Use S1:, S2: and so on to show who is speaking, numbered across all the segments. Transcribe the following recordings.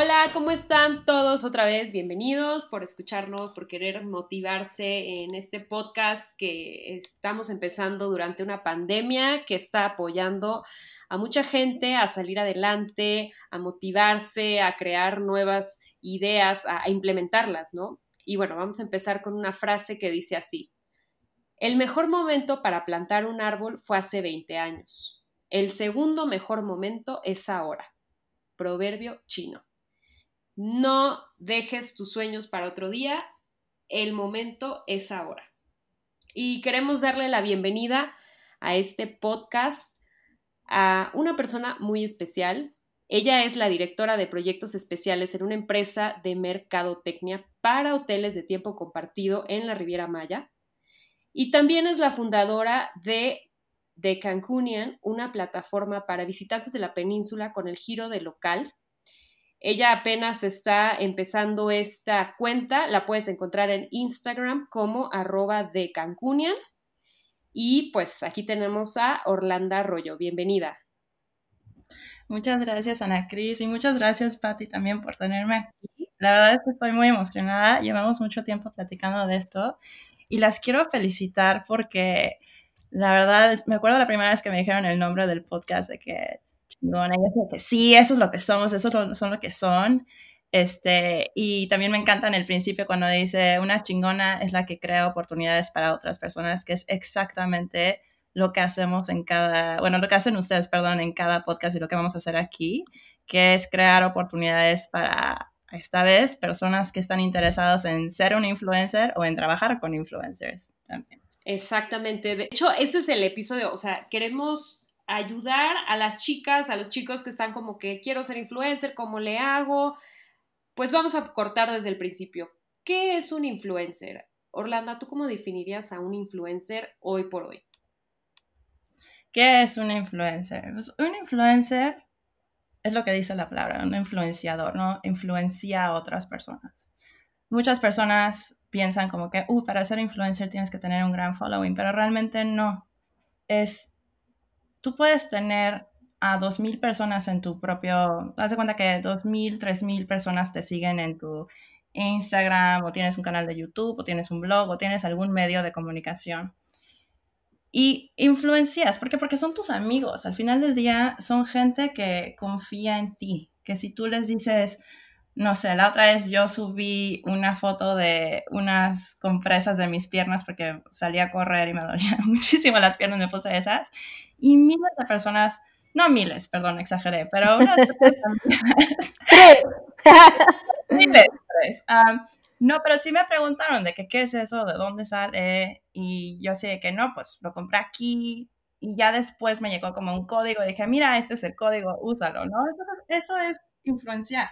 S1: Hola, ¿cómo están todos otra vez? Bienvenidos por escucharnos, por querer motivarse en este podcast que estamos empezando durante una pandemia que está apoyando a mucha gente a salir adelante, a motivarse, a crear nuevas ideas, a, implementarlas, ¿no? Y bueno, vamos a empezar con una frase que dice así. El mejor momento para plantar un árbol fue hace 20 años. El segundo mejor momento es ahora. Proverbio chino. No dejes tus sueños para otro día, el momento es ahora. Y queremos darle la bienvenida a este podcast a una persona muy especial. Ella es la directora de proyectos especiales en una empresa de mercadotecnia para hoteles de tiempo compartido en la Riviera Maya. Y también es la fundadora de The Cancunian, una plataforma para visitantes de la península con el giro de local ella apenas está empezando esta cuenta, la puedes encontrar en Instagram como arroba de Cancunian. Y pues aquí tenemos a Orlando Arroyo. Bienvenida.
S2: Muchas gracias, Ana Cris, y muchas gracias, Patti, también por tenerme aquí. La verdad es que estoy muy emocionada. Llevamos mucho tiempo platicando de esto y las quiero felicitar porque la verdad, me acuerdo la primera vez que me dijeron el nombre del podcast de que chingona. Y que sí, eso es lo que somos, eso son lo que son. Este, y también me encanta en el principio cuando dice, una chingona es la que crea oportunidades para otras personas, que es exactamente lo que hacemos en cada, bueno, lo que hacen ustedes, perdón, en cada podcast y lo que vamos a hacer aquí, que es crear oportunidades para, esta vez, personas que están interesados en ser un influencer o en trabajar con influencers también.
S1: Exactamente. De hecho, ese es el episodio, o sea, queremos ayudar a las chicas, a los chicos que están como que quiero ser influencer, ¿cómo le hago? Pues vamos a cortar desde el principio. ¿Qué es un influencer? Orlando, ¿tú cómo definirías a un influencer hoy por hoy?
S2: ¿Qué es un influencer? Pues, un influencer es lo que dice la palabra, un influenciador, ¿no? Influencia a otras personas. Muchas personas piensan como que, uh, para ser influencer tienes que tener un gran following, pero realmente no. Es tú puedes tener a 2.000 personas en tu propio, haz de cuenta que 2.000, 3.000 personas te siguen en tu Instagram o tienes un canal de YouTube o tienes un blog o tienes algún medio de comunicación. Y influencias, ¿por qué? Porque son tus amigos. Al final del día son gente que confía en ti, que si tú les dices, no sé, la otra vez yo subí una foto de unas compresas de mis piernas porque salí a correr y me dolían muchísimo las piernas, me puse esas. Y miles de personas, no miles, perdón, exageré, pero unas tres. miles, tres. no, pero sí me preguntaron de que qué es eso, de dónde sale. Y yo así de que no, pues lo compré aquí. Y ya después me llegó como un código y dije, mira, este es el código, úsalo, ¿no? Entonces, eso es influenciar.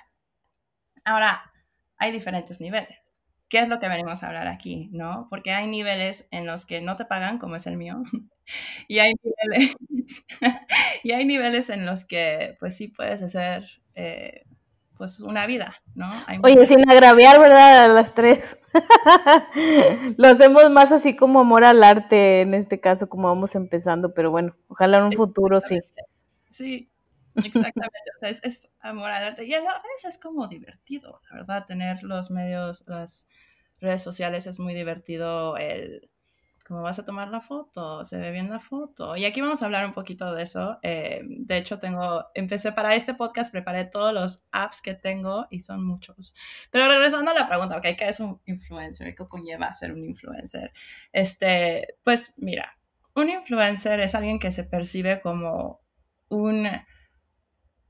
S2: Ahora, hay diferentes niveles. ¿Qué es lo que venimos a hablar aquí? ¿No? Porque hay niveles en los que no te pagan, como es el mío, y hay niveles, y hay niveles en los que, pues sí, puedes hacer, eh, pues, una vida, ¿no?
S3: Oye, sin agraviar, ¿verdad? A las tres. lo hacemos más así como amor al arte, en este caso, como vamos empezando, pero bueno, ojalá en un futuro sí.
S2: Sí, Exactamente, o sea, es, amor al arte. Y a vez es como divertido, la verdad, tener los medios, las redes sociales es muy divertido el cómo vas a tomar la foto, se ve bien la foto. Y aquí vamos a hablar un poquito de eso. Eh, de hecho, tengo, empecé para este podcast, preparé todos los apps que tengo y son muchos. Pero regresando a la pregunta, ¿qué es un influencer? ¿Qué conlleva ser un influencer? Este, pues mira, un influencer es alguien que se percibe como un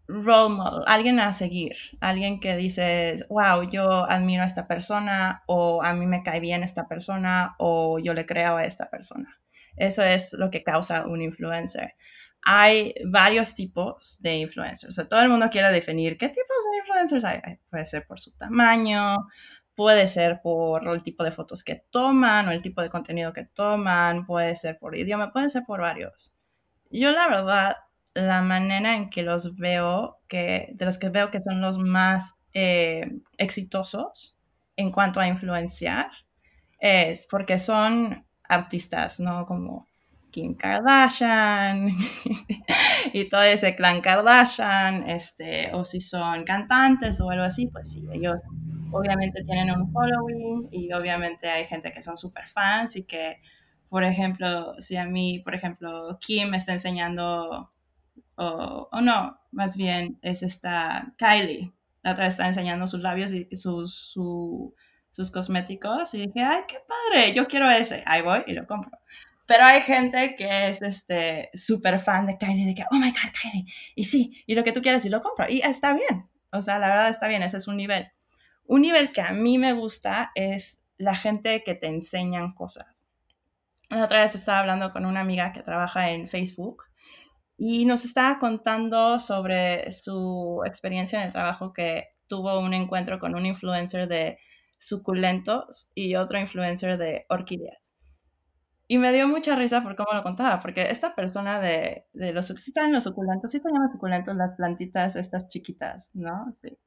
S2: role model, alguien a seguir, alguien que dices, wow, yo admiro a esta persona o a mí me cae bien esta persona o yo le creo a esta persona. Eso es lo que causa un influencer. Hay varios tipos de influencers. todo el mundo quiere definir qué tipos de influencers hay. Puede ser por su tamaño, puede ser por el tipo de fotos que toman o el tipo de contenido que toman, puede ser por idioma, puede ser por varios. Yo la verdad la manera en que los veo, que, de los que veo que son los más eh, exitosos en cuanto a influenciar, es porque son artistas, ¿no? Como Kim Kardashian y todo ese clan Kardashian, este, o si son cantantes o algo así, pues sí, ellos obviamente tienen un following y obviamente hay gente que son super fans y que, por ejemplo, si a mí, por ejemplo, Kim me está enseñando, o, no, más bien es esta Kylie, la otra vez está enseñando sus labios y sus, su, sus cosméticos y dije, ay, qué padre, yo quiero ese, ahí voy y lo compro. Pero hay gente que es este súper fan de Kylie, de que, oh my god, Kylie, y sí, y lo que tú quieres y lo compro. Y está bien, o sea, la verdad está bien, ese es un nivel. Un nivel que a mí me gusta es la gente que te enseñan cosas. La otra vez estaba hablando con una amiga que trabaja en Facebook y nos estaba contando sobre su experiencia en el trabajo que tuvo un encuentro con un influencer de suculentos y otro influencer de orquídeas. Y me dio mucha risa por cómo lo contaba, porque esta persona de, de los, sí están los suculentos, sí se llaman suculentos las plantitas estas chiquitas, ¿no? Sí.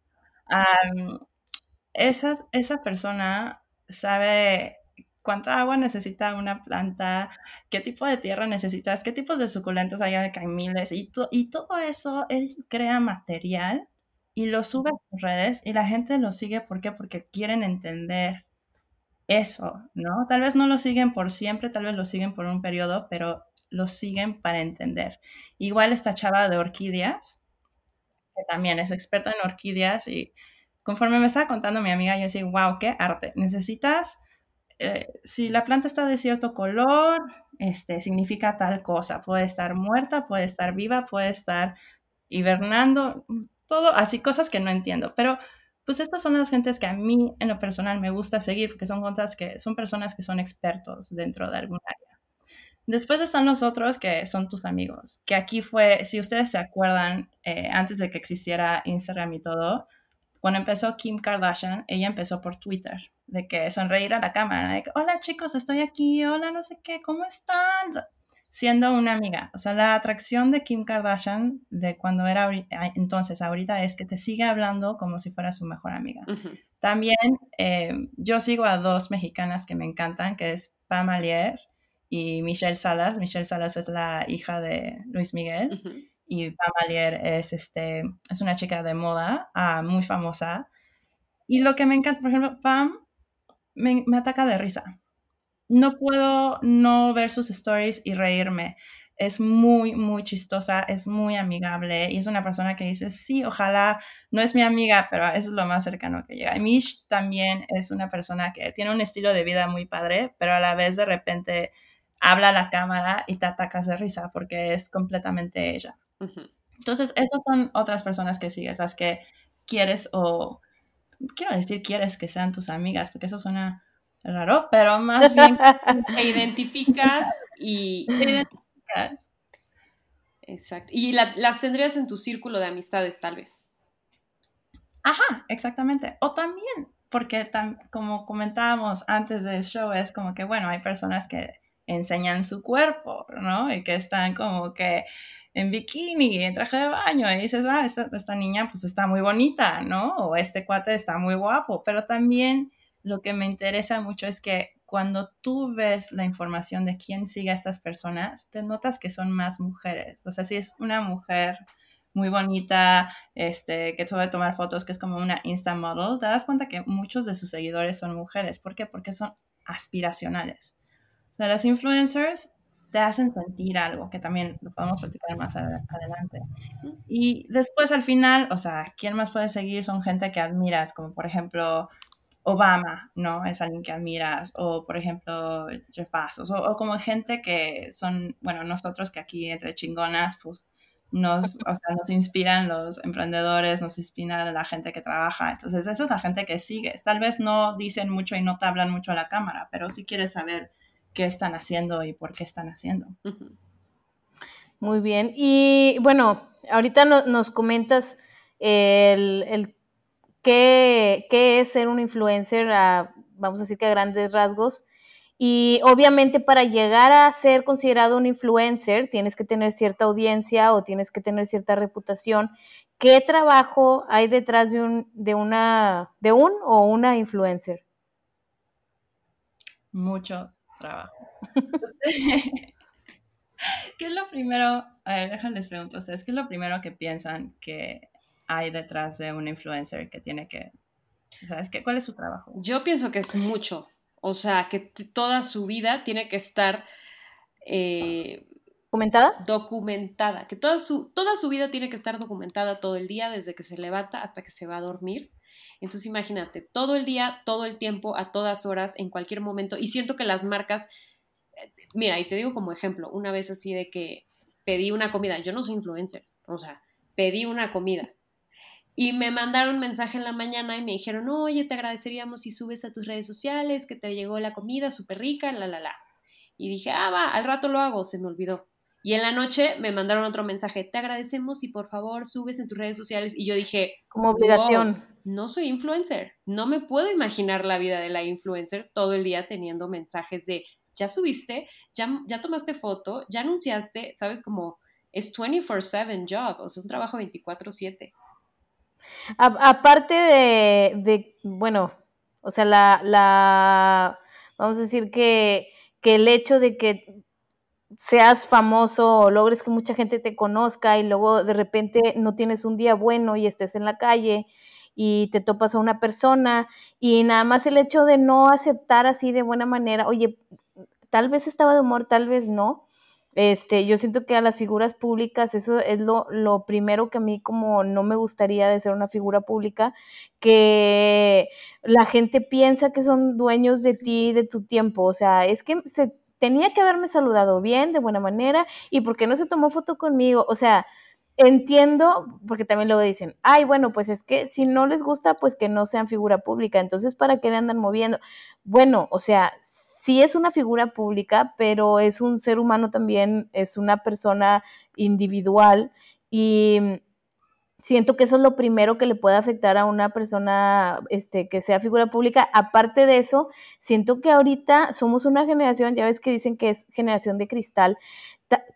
S2: esa, esa persona sabe cuánta agua necesita una planta, qué tipo de tierra necesitas, qué tipos de suculentos hay, hay miles, y, y todo eso, él crea material y lo sube a sus redes y la gente lo sigue, ¿por qué? Porque quieren entender eso, ¿no? Tal vez no lo siguen por siempre, tal vez lo siguen por un periodo, pero lo siguen para entender. Igual esta chava de orquídeas, que también es experta en orquídeas y conforme me estaba contando mi amiga, yo decía, wow, qué arte. Necesitas, eh, si la planta está de cierto color, este, significa tal cosa. Puede estar muerta, puede estar viva, puede estar hibernando, todo así, cosas que no entiendo. Pero pues estas son las gentes que a mí en lo personal me gusta seguir porque son cosas que son personas que son expertos dentro de algún área. Después están los otros que son tus amigos, que aquí fue, si ustedes se acuerdan, eh, antes de que existiera Instagram y todo, cuando empezó Kim Kardashian, ella empezó por Twitter, de que sonreír a la cámara, de que, hola chicos, estoy aquí, hola no sé qué, ¿cómo están? siendo una amiga. O sea, la atracción de Kim Kardashian de cuando era entonces, ahorita es que te sigue hablando como si fuera su mejor amiga. También eh, yo sigo a dos mexicanas que me encantan, que es Pam Alier y Michelle Salas. Michelle Salas es la hija de Luis Miguel y Pam Alier es, este, es una chica de moda ah, muy famosa. Y lo que me encanta, por ejemplo, Pam me, me ataca de risa no puedo no ver sus stories y reírme. Es muy, muy chistosa, es muy amigable y es una persona que dice, sí, ojalá, no es mi amiga, pero es lo más cercano que llega. Y Mish también es una persona que tiene un estilo de vida muy padre, pero a la vez de repente habla a la cámara y te atacas de risa porque es completamente ella. Entonces, esas son otras personas que sigues, las que quieres o, quiero decir, quieres que sean tus amigas, porque eso suena raro, pero más bien
S1: te identificas y... identificas. Exacto. Y las tendrías en tu círculo de amistades, tal vez.
S2: Ajá, exactamente. O también, porque como comentábamos antes del show, es como que, bueno, hay personas que enseñan su cuerpo, ¿no? Y que están como que en bikini, en traje de baño, y dices, ah, esta, esta niña pues está muy bonita, ¿no? O este cuate está muy guapo, pero también lo que me interesa mucho es que cuando tú ves la información de quién sigue a estas personas, te notas que son más mujeres. O sea, si es una mujer muy bonita, este, que puede tomar fotos, que es como una Insta model, te das cuenta que muchos de sus seguidores son mujeres. ¿Por qué? Porque son aspiracionales. O sea, las influencers te hacen sentir algo, que también lo podemos platicar más adelante. Y después al final, o sea, ¿quién más puede seguir? Son gente que admiras, como por ejemplo Obama, ¿no? Es alguien que admiras, o por ejemplo Jeff Bezos, o, como gente que son, bueno, nosotros que aquí entre chingonas, pues nos, o sea, nos inspiran los emprendedores, nos inspiran la gente que trabaja. Entonces, esa es la gente que sigues. Tal vez no dicen mucho y no te hablan mucho a la cámara, pero sí quieres saber qué están haciendo y por qué están haciendo.
S3: Muy bien. Y bueno, ahorita nos comentas el, el qué, es ser un influencer, vamos a decir que a grandes rasgos. Y obviamente para llegar a ser considerado un influencer tienes que tener cierta audiencia o tienes que tener cierta reputación. ¿Qué trabajo hay detrás de un, de una, de un o una influencer?
S2: Mucho trabajo. ¿Qué es lo primero? A ver, déjenles pregunto a ustedes, ¿qué es lo primero que piensan que hay detrás de un influencer que tiene que... ¿Sabes qué? ¿Cuál es su trabajo?
S1: Yo pienso que es mucho. O sea, que toda su vida tiene que estar eh,
S3: ¿Documentada?
S1: Documentada, que toda su, toda su vida tiene que estar documentada todo el día, desde que se levanta hasta que se va a dormir. Entonces imagínate, todo el día, todo el tiempo, a todas horas, en cualquier momento. Y siento que las marcas, eh, mira, y te digo como ejemplo, una vez así de que pedí una comida, yo no soy influencer, o sea, pedí una comida. Y me mandaron mensaje en la mañana y me dijeron, oye, te agradeceríamos si subes a tus redes sociales que te llegó la comida súper rica, la, la, la. Y dije, ah, va, al rato lo hago, se me olvidó. Y en la noche me mandaron otro mensaje, te agradecemos y por favor subes en tus redes sociales. Y yo dije,
S3: como obligación.
S1: no soy influencer, no me puedo imaginar la vida de la influencer todo el día teniendo mensajes de, ya subiste, ya, ya tomaste foto, ya anunciaste, sabes, como es 24/7 job, o sea, un trabajo 24/7.
S3: aparte de, de, bueno, o sea, la, la, vamos a decir que, que el hecho de que seas famoso o logres que mucha gente te conozca y luego de repente no tienes un día bueno y estés en la calle y te topas a una persona y nada más el hecho de no aceptar así de buena manera, oye, tal vez estaba de humor, tal vez no. Este, yo siento que a las figuras públicas eso es lo, lo primero que a mí como no me gustaría de ser una figura pública, que la gente piensa que son dueños de ti, de tu tiempo, o sea, es que se tenía que haberme saludado bien, de buena manera, y por qué no se tomó foto conmigo, o sea, entiendo, porque también luego dicen, ay, bueno, pues es que si no les gusta, pues que no sean figura pública, entonces, ¿para qué le andan moviendo? Bueno, o sea, sí es una figura pública, pero es un ser humano también, es una persona individual y siento que eso es lo primero que le puede afectar a una persona este, que sea figura pública. Aparte de eso, siento que ahorita somos una generación, ya ves que dicen que es generación de cristal.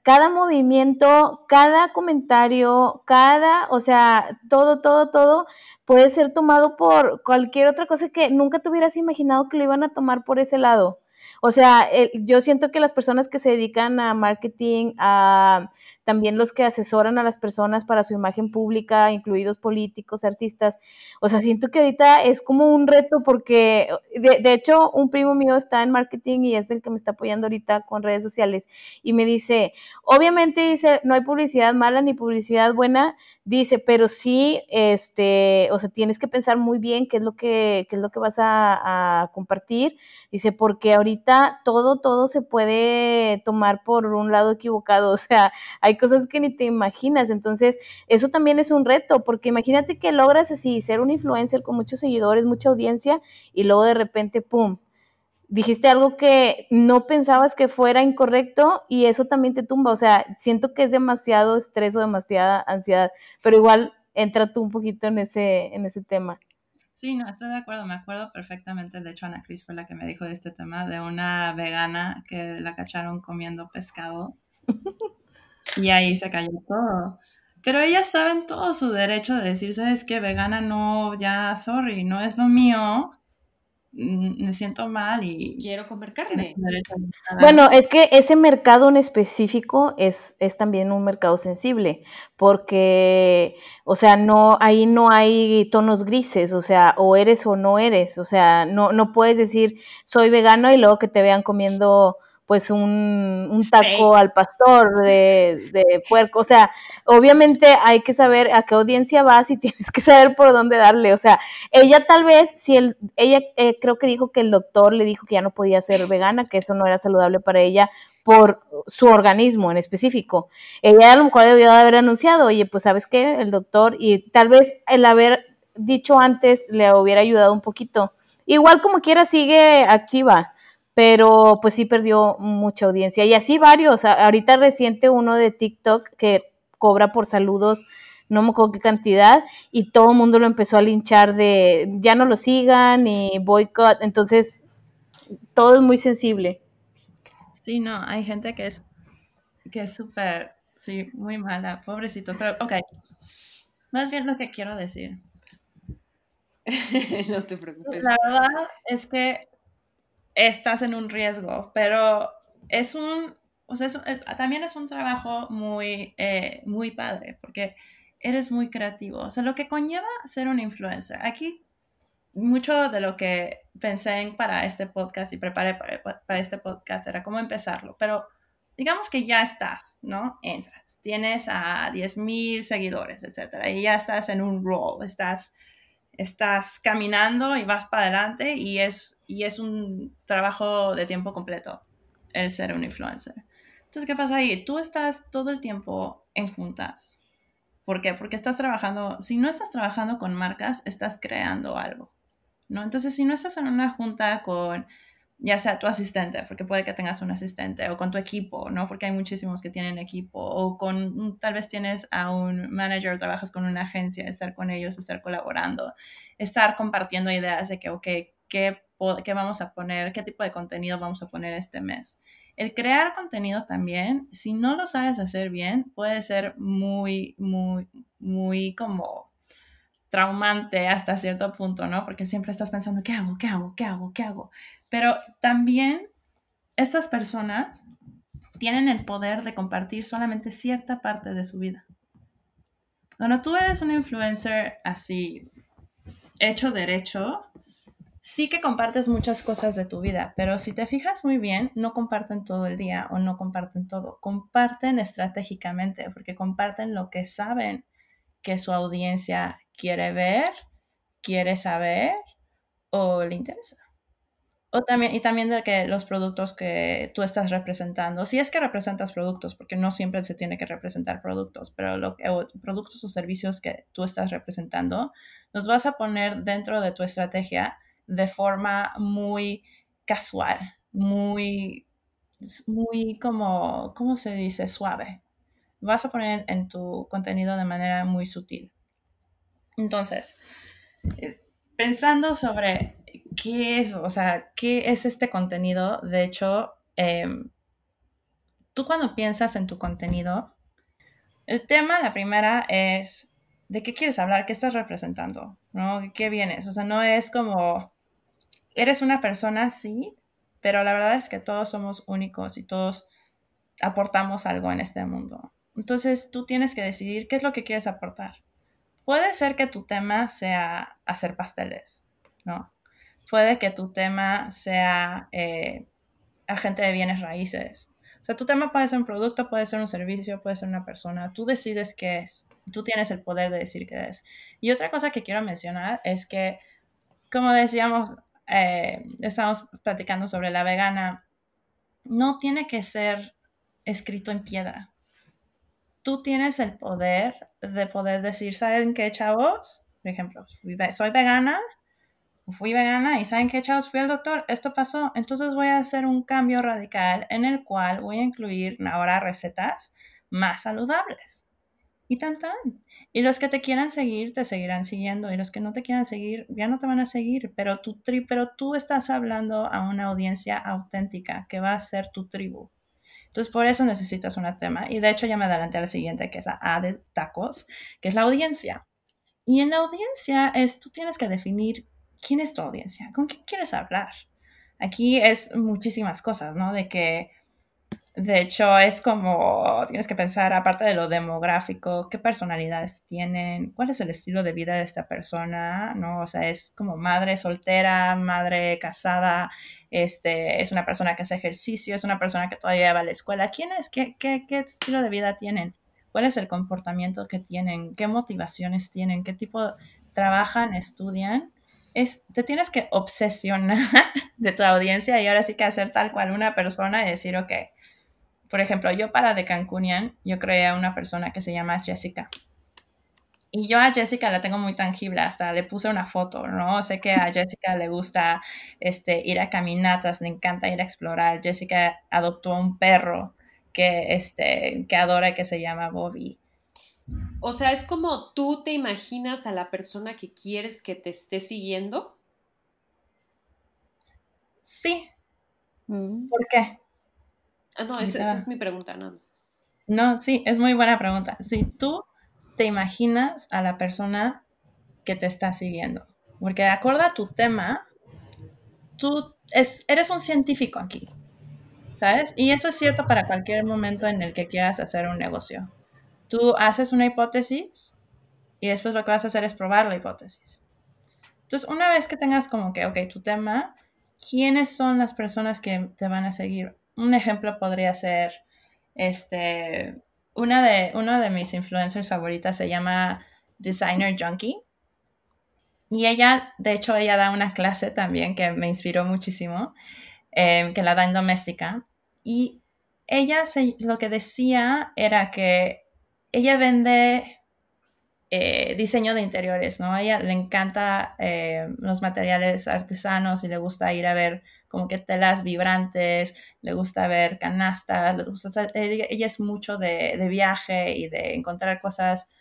S3: Cada movimiento, cada comentario, cada, o sea, todo, todo, todo puede ser tomado por cualquier otra cosa que nunca te hubieras imaginado que lo iban a tomar por ese lado. O sea, yo siento que las personas que se dedican a marketing, a también los que asesoran a las personas para su imagen pública, incluidos políticos, artistas. O sea, siento que ahorita es como un reto porque, de, hecho, un primo mío está en marketing y es el que me está apoyando ahorita con redes sociales y me dice, obviamente dice, no hay publicidad mala ni publicidad buena, dice, pero sí, este, o sea, tienes que pensar muy bien qué es lo que, qué es lo que vas a, a compartir. Dice, porque ahorita todo, todo se puede tomar por un lado equivocado. O sea, hay cosas que ni te imaginas. Entonces, eso también es un reto, porque imagínate que logras así ser un influencer con muchos seguidores, mucha audiencia, y luego de repente, ¡pum! Dijiste algo que no pensabas que fuera incorrecto y eso también te tumba. O sea, siento que es demasiado estrés o demasiada ansiedad, pero igual entra tú un poquito en ese, en ese tema.
S2: Sí, no, estoy de acuerdo, me acuerdo perfectamente. De hecho, Ana Cris fue la que me dijo de este tema, de una vegana que la cacharon comiendo pescado. Y ahí se cayó todo. Pero ellas saben todo su derecho de decir, ¿sabes qué? Vegana no, ya, sorry, no es lo mío. Mm, me siento mal y...
S1: Quiero comer carne.
S3: Bueno, es que ese mercado en específico es, es también un mercado sensible, porque, o sea, no, ahí no hay tonos grises, o sea, o eres o no eres, o sea, no, no puedes decir soy vegano y luego que te vean comiendo pues un, un taco al pastor de, de, puerco. O sea, obviamente hay que saber a qué audiencia vas y tienes que saber por dónde darle. O sea, ella tal vez, si el, ella eh, creo que dijo que el doctor le dijo que ya no podía ser vegana, que eso no era saludable para ella por su organismo en específico. Ella a lo mejor debió de haber anunciado, oye, pues sabes qué, el doctor, y tal vez el haber dicho antes le hubiera ayudado un poquito. Igual como quiera sigue activa pero pues sí perdió mucha audiencia. Y así varios, ahorita reciente uno de TikTok que cobra por saludos, no me acuerdo qué cantidad, y todo el mundo lo empezó a linchar de ya no lo sigan y boycott, entonces todo es muy sensible.
S2: Sí, no, hay gente que es que es súper, sí, muy mala, pobrecito, pero ok, más bien lo que quiero decir.
S1: no te preocupes.
S2: La verdad es que estás en un riesgo, pero es un, o sea, también es un trabajo muy, eh, muy padre, porque eres muy creativo. O sea, lo que conlleva ser un influencer. Aquí, mucho de lo que pensé en para este podcast y preparé para, este podcast era cómo empezarlo, pero digamos que ya estás, ¿no? Entras, tienes a 10.000 seguidores, etcétera, y ya estás en un role, estás, estás caminando y vas para adelante y es, y es un trabajo de tiempo completo el ser un influencer. Entonces, ¿qué pasa ahí? Tú estás todo el tiempo en juntas. ¿Por qué? Porque estás trabajando, si no estás trabajando con marcas, estás creando algo, ¿no? Entonces, si no estás en una junta con ya sea tu asistente, porque puede que tengas un asistente, o con tu equipo, ¿no? Porque hay muchísimos que tienen equipo, o con, tal vez tienes a un manager, trabajas con una agencia, estar con ellos, estar colaborando, estar compartiendo ideas de que, ok, ¿qué, qué vamos a poner? ¿Qué tipo de contenido vamos a poner este mes? El crear contenido también, si no lo sabes hacer bien, puede ser muy, muy, muy como traumante hasta cierto punto, ¿no? Porque siempre estás pensando, ¿qué hago? ¿Qué hago? ¿Qué hago? ¿Qué hago? Pero también estas personas tienen el poder de compartir solamente cierta parte de su vida. Cuando tú eres un influencer así, hecho derecho, sí que compartes muchas cosas de tu vida, pero si te fijas muy bien, no comparten todo el día o no comparten todo. Comparten estratégicamente porque comparten lo que saben que su audiencia quiere ver, quiere saber o le interesa. Y también de que los productos que tú estás representando, si es que representas productos, porque no siempre se tiene que representar productos, pero lo, productos o servicios que tú estás representando, los vas a poner dentro de tu estrategia de forma muy casual, muy, muy como, ¿cómo se dice? Suave. Vas a poner en tu contenido de manera muy sutil. Entonces, eh, pensando sobre qué es, o sea, qué es este contenido, de hecho, em, tú cuando piensas en tu contenido, el tema, la primera es de qué quieres hablar, qué estás representando, ¿no? ¿Qué vienes? O sea, no es como, eres una persona, sí, pero la verdad es que todos somos únicos y todos aportamos algo en este mundo. Entonces, tú tienes que decidir qué es lo que quieres aportar. Puede ser que tu tema sea hacer pasteles, ¿no? Puede que tu tema sea eh, agente de bienes raíces. O sea, tu tema puede ser un producto, puede ser un servicio, puede ser una persona. Tú decides qué es. Tú tienes el poder de decir qué es. Y otra cosa que quiero mencionar es que, como decíamos, eh, estamos platicando sobre la vegana, no tiene que ser escrito en piedra tú tienes el poder de poder decir, ¿saben qué, chavos? Por ejemplo, soy vegana, fui vegana y ¿saben qué, chavos? Fui al doctor, esto pasó, entonces voy a hacer un cambio radical en el cual voy a incluir ahora recetas más saludables. Y tan tan. Y los que te quieran seguir, te seguirán siguiendo. Y los que no te quieran seguir, ya no te van a seguir. Pero, tu pero tú estás hablando a una audiencia auténtica que va a ser tu tribu. Entonces, por eso necesitas una tema. Y de hecho, ya me adelanté a la siguiente, que es la A de tacos, que es la audiencia. Y en la audiencia es, tú tienes que definir quién es tu audiencia, con quién quieres hablar. Aquí es muchísimas cosas, ¿no? De que de hecho, es como tienes que pensar, aparte de lo demográfico, qué personalidades tienen, cuál es el estilo de vida de esta persona, ¿no? O sea, es como madre soltera, madre casada, este, es una persona que hace ejercicio, es una persona que todavía va a la escuela. ¿Quién es? ¿Qué, qué, qué estilo de vida tienen? ¿Cuál es el comportamiento que tienen? ¿Qué motivaciones tienen? ¿Qué tipo trabajan, estudian? Es, te tienes que obsesionar de tu audiencia y ahora sí que hacer tal cual una persona y decir, ok, por ejemplo, yo para de Cancunian, yo creé a una persona que se llama Jessica. Y yo a Jessica la tengo muy tangible, hasta le puse una foto, ¿no? Sé que a Jessica le gusta este, ir a caminatas, le encanta ir a explorar. Jessica adoptó un perro que, este, que adora y que se llama Bobby.
S1: O sea, es como tú te imaginas a la persona que quieres que te esté siguiendo.
S2: Sí. Mm. ¿Por qué?
S1: Ah, no, esa, es mi pregunta, no.
S2: No, sí, es muy buena pregunta. Si tú te imaginas a la persona que te está siguiendo, porque de acuerdo a tu tema, tú eres un científico aquí. ¿sabes? Y eso es cierto para cualquier momento en el que quieras hacer un negocio. Tú haces una hipótesis y después lo que vas a hacer es probar la hipótesis. Entonces, una vez que tengas como que, ok, tu tema, ¿quiénes son las personas que te van a seguir? Un ejemplo podría ser, este, una de, una de mis influencers favoritas se llama Designer Junkie. Y ella, de hecho, ella da una clase también que me inspiró muchísimo, em, que la da en doméstica. Y ella lo que decía era que ella vende eh, diseño de interiores, ¿no? A ella le encanta eh, los materiales artesanos y le gusta ir a ver como que telas vibrantes, le gusta ver canastas, le gusta, ella, es mucho de, de, viaje y de encontrar cosas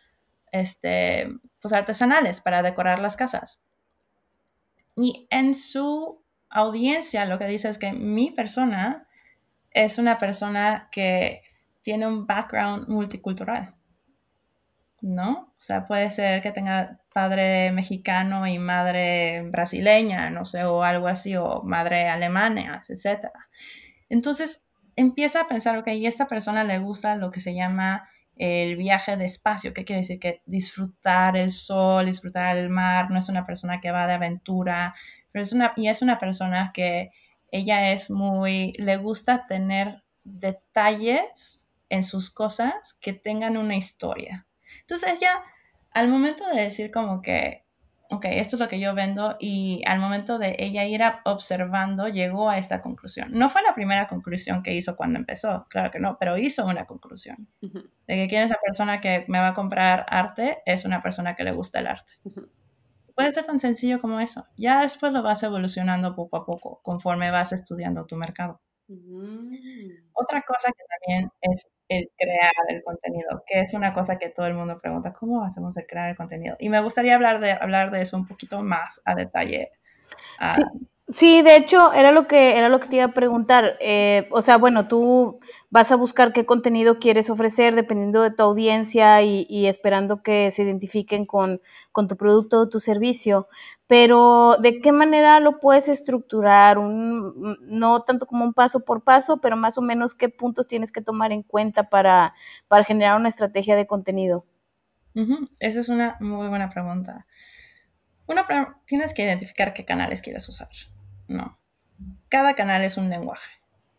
S2: este, pues artesanales para decorar las casas. Y en su audiencia lo que dice es que mi persona es una persona que tiene un background multicultural. ¿No? O sea, puede ser que tenga padre mexicano y madre brasileña, no sé, o algo así, o madre alemana, etc. Entonces, empieza a pensar, ok, y esta persona le gusta lo que se llama el viaje de espacio, ¿qué quiere decir? Que disfrutar el sol, disfrutar el mar, no es una persona que va de aventura, pero es una, y es una persona que ella es muy, le gusta tener detalles en sus cosas que tengan una historia. Entonces ella, al momento de decir como que, ok, esto es lo que yo vendo, y al momento de ella ir observando, llegó a esta conclusión. No fue la primera conclusión que hizo cuando empezó, claro que no, pero hizo una conclusión. De que quién es la persona que me va a comprar arte, es una persona que le gusta el arte. Puede ser tan sencillo como eso. Ya después lo vas evolucionando poco a poco, conforme vas estudiando tu mercado. Mm. Otra cosa que también es el crear el contenido, que es una cosa que todo el mundo pregunta, ¿cómo hacemos el crear el contenido? Y me gustaría hablar de, hablar de eso un poquito más a detalle.
S3: Ah, sí, de hecho, era lo que, era lo que te iba a preguntar. Eh, o sea, bueno, tú vas a buscar qué contenido quieres ofrecer dependiendo de tu audiencia y, esperando que se identifiquen con, con, tu producto o tu servicio, pero ¿de qué manera lo puedes estructurar? Un, no tanto como un paso por paso, pero más o menos qué puntos tienes que tomar en cuenta para, para generar una estrategia de contenido.
S2: Esa es una muy buena pregunta. Uno, tienes que identificar qué canales quieres usar. No. Cada canal es un lenguaje.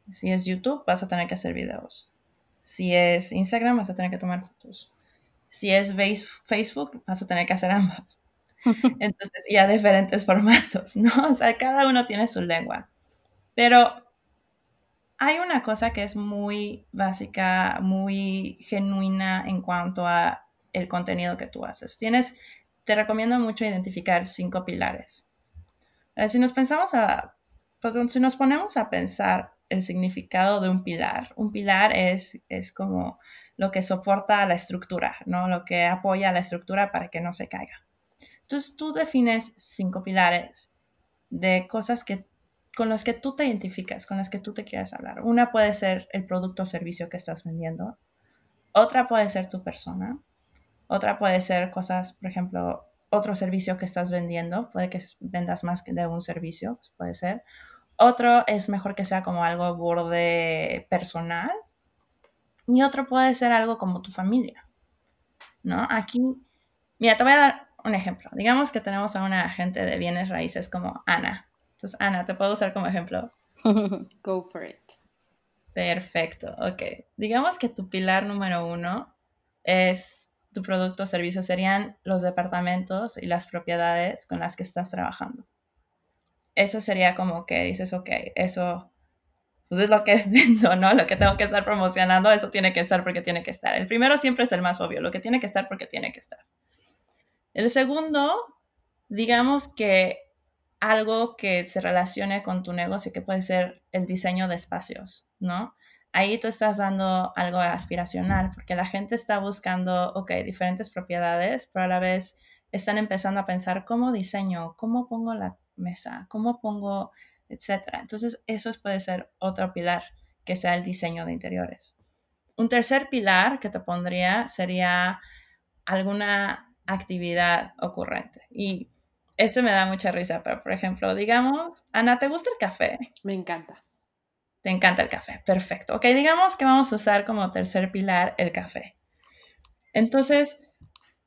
S2: Si es YouTube, vas a tener que hacer videos. Si es Instagram, vas a tener que tomar fotos. Si es Facebook, vas a tener que hacer ambas. Entonces, y a diferentes formatos, ¿no? O sea, cada uno tiene su lengua. Pero hay una cosa que es muy básica, muy genuina en cuanto a el contenido que tú haces. Tienes, te recomiendo mucho identificar cinco pilares. Eh, si nos pensamos a, si nos ponemos a pensar el significado de un pilar. Un pilar es, es como lo que soporta la estructura, ¿no? Lo que apoya la estructura para que no se caiga. Entonces tú defines cinco pilares de cosas que, con las que tú te identificas, con las que tú te quieres hablar. Una puede ser el producto o servicio que estás vendiendo. Otra puede ser tu persona. Otra puede ser cosas, por ejemplo, otro servicio que estás vendiendo. Puede que vendas más de un servicio, puede ser. Otro es mejor que sea como algo borde personal. Y otro puede ser algo como tu familia. ¿No? Aquí, mira, te voy a dar un ejemplo. Digamos que tenemos a una agente de bienes raíces como Ana. Entonces, Ana, ¿te puedo usar como ejemplo?
S1: Go for it.
S2: Perfecto, ok. Digamos que tu pilar número uno es tu producto o servicio, serían los departamentos y las propiedades con las que estás trabajando eso sería como que dices, ok, eso pues es lo que vendo, ¿no? Lo que tengo que estar promocionando, eso tiene que estar porque tiene que estar. El primero siempre es el más obvio, lo que tiene que estar porque tiene que estar. El segundo, digamos que algo que se relacione con tu negocio, que puede ser el diseño de espacios, ¿no? Ahí tú estás dando algo aspiracional, porque la gente está buscando, ok, diferentes propiedades, pero a la vez están empezando a pensar cómo diseño, cómo pongo la mesa, cómo pongo, etcétera. Entonces, eso puede ser otro pilar, que sea el diseño de interiores. Un tercer pilar que te pondría sería alguna actividad ocurrente. Y eso me da mucha risa, pero por ejemplo, digamos, Ana, ¿te gusta el café?
S1: Me encanta.
S2: Te encanta el café, perfecto. Ok, digamos que vamos a usar como tercer pilar el café. Entonces,